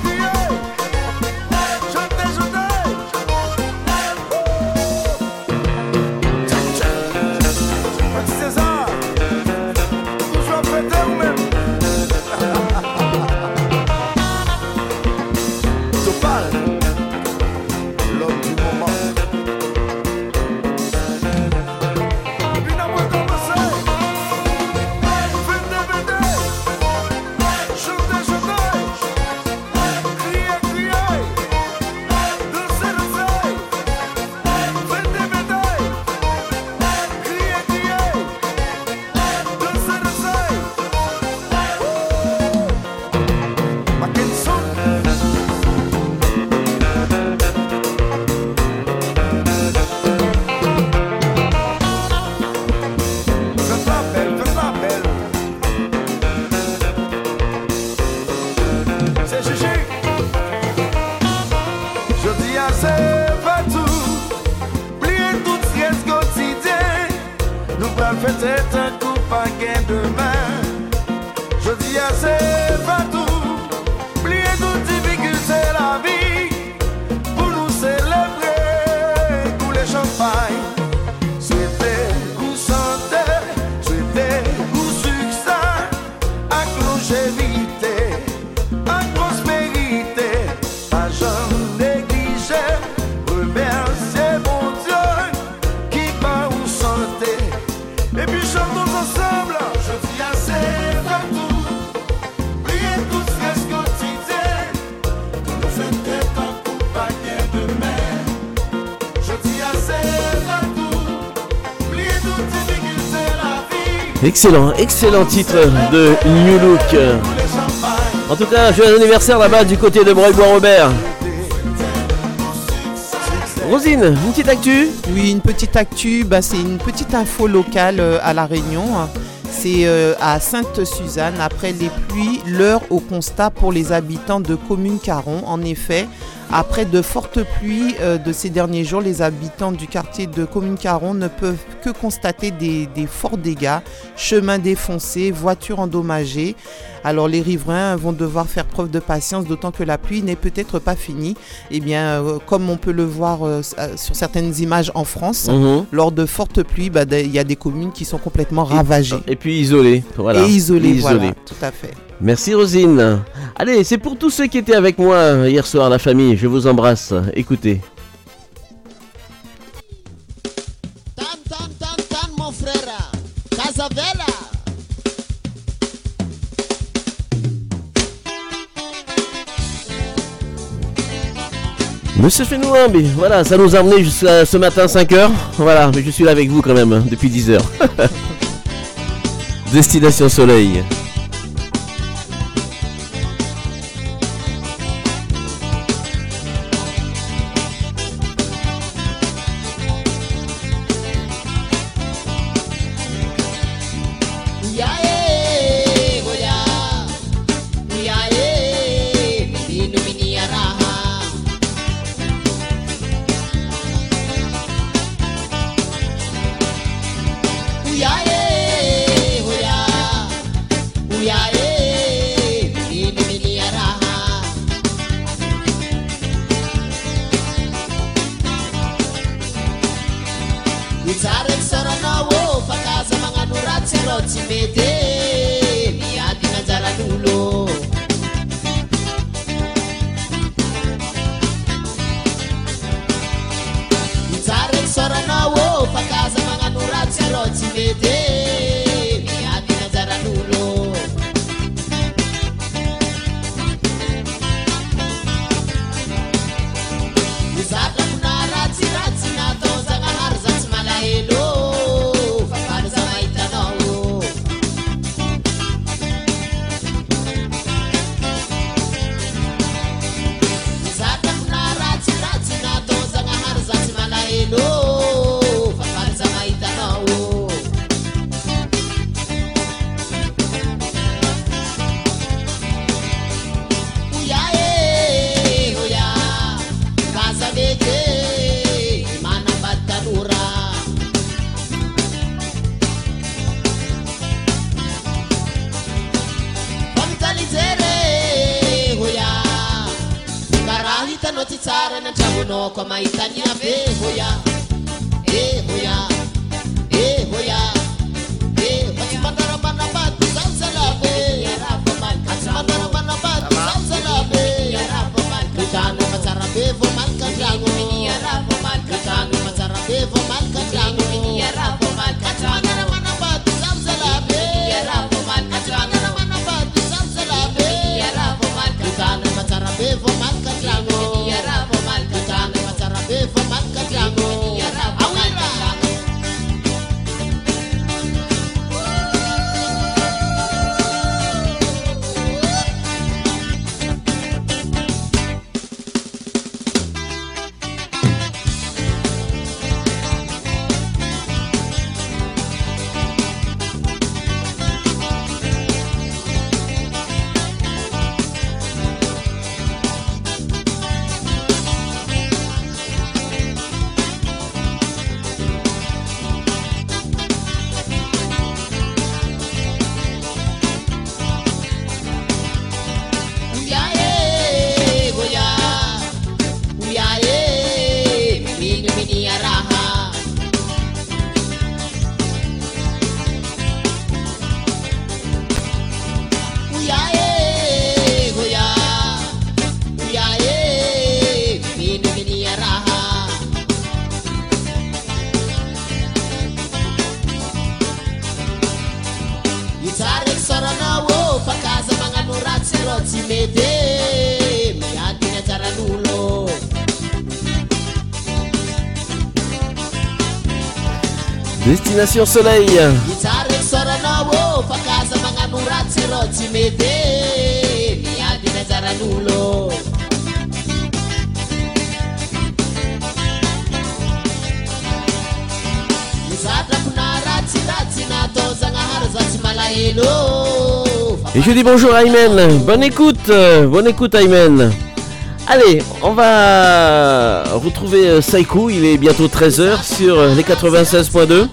Excellent, excellent titre de New Look. En tout cas, joyeux anniversaire là-bas du côté de Breuil-Bois-Robert. Rosine, une petite actu Oui, une petite actu, bah, c'est une petite info locale euh, à La Réunion. C'est euh, à Sainte-Suzanne, après les pluies, l'heure au constat pour les habitants de Commune Caron. En effet, après de fortes pluies euh, de ces derniers jours, les habitants du quartier de Commune Caron ne peuvent que constater des, des forts dégâts, chemins défoncés, voitures endommagées. Alors les riverains vont devoir faire preuve de patience, d'autant que la pluie n'est peut-être pas finie. Et bien, euh, comme on peut le voir euh, sur certaines images en France, Mhm. lors de fortes pluies, bah, il y a des communes qui sont complètement ravagées. Et puis isolé, voilà. Et isolées, Isolé. voilà, tout à fait. Merci Rosine. Allez, c'est pour tous ceux qui étaient avec moi hier soir, la famille. Je vous embrasse. Écoutez. Monsieur Fenouambi, voilà, ça nous a amené jusqu'à ce matin 5h. Voilà, mais je suis là avec vous quand même depuis 10h. Destination Soleil. Zatsy malahelo Et je dis bonjour à Aymen. Bonne écoute, euh, bonne écoute Aymen. Allez, on va retrouver euh, Saikou, il est bientôt 13h sur les 96.2.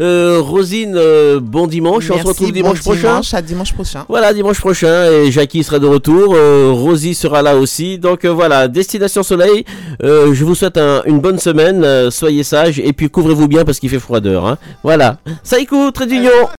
Euh, Rosine, euh, bon dimanche, on se retrouve bon dimanche prochain. dimanche, à dimanche prochain. Voilà, dimanche prochain, et Jackie sera de retour, euh, Rosie sera là aussi. Donc euh, voilà, Destination Soleil, euh, je vous souhaite un- une bonne semaine, euh, soyez sages, et puis couvrez-vous bien parce qu'il fait froideur. hein. Voilà, Saikou, très d'union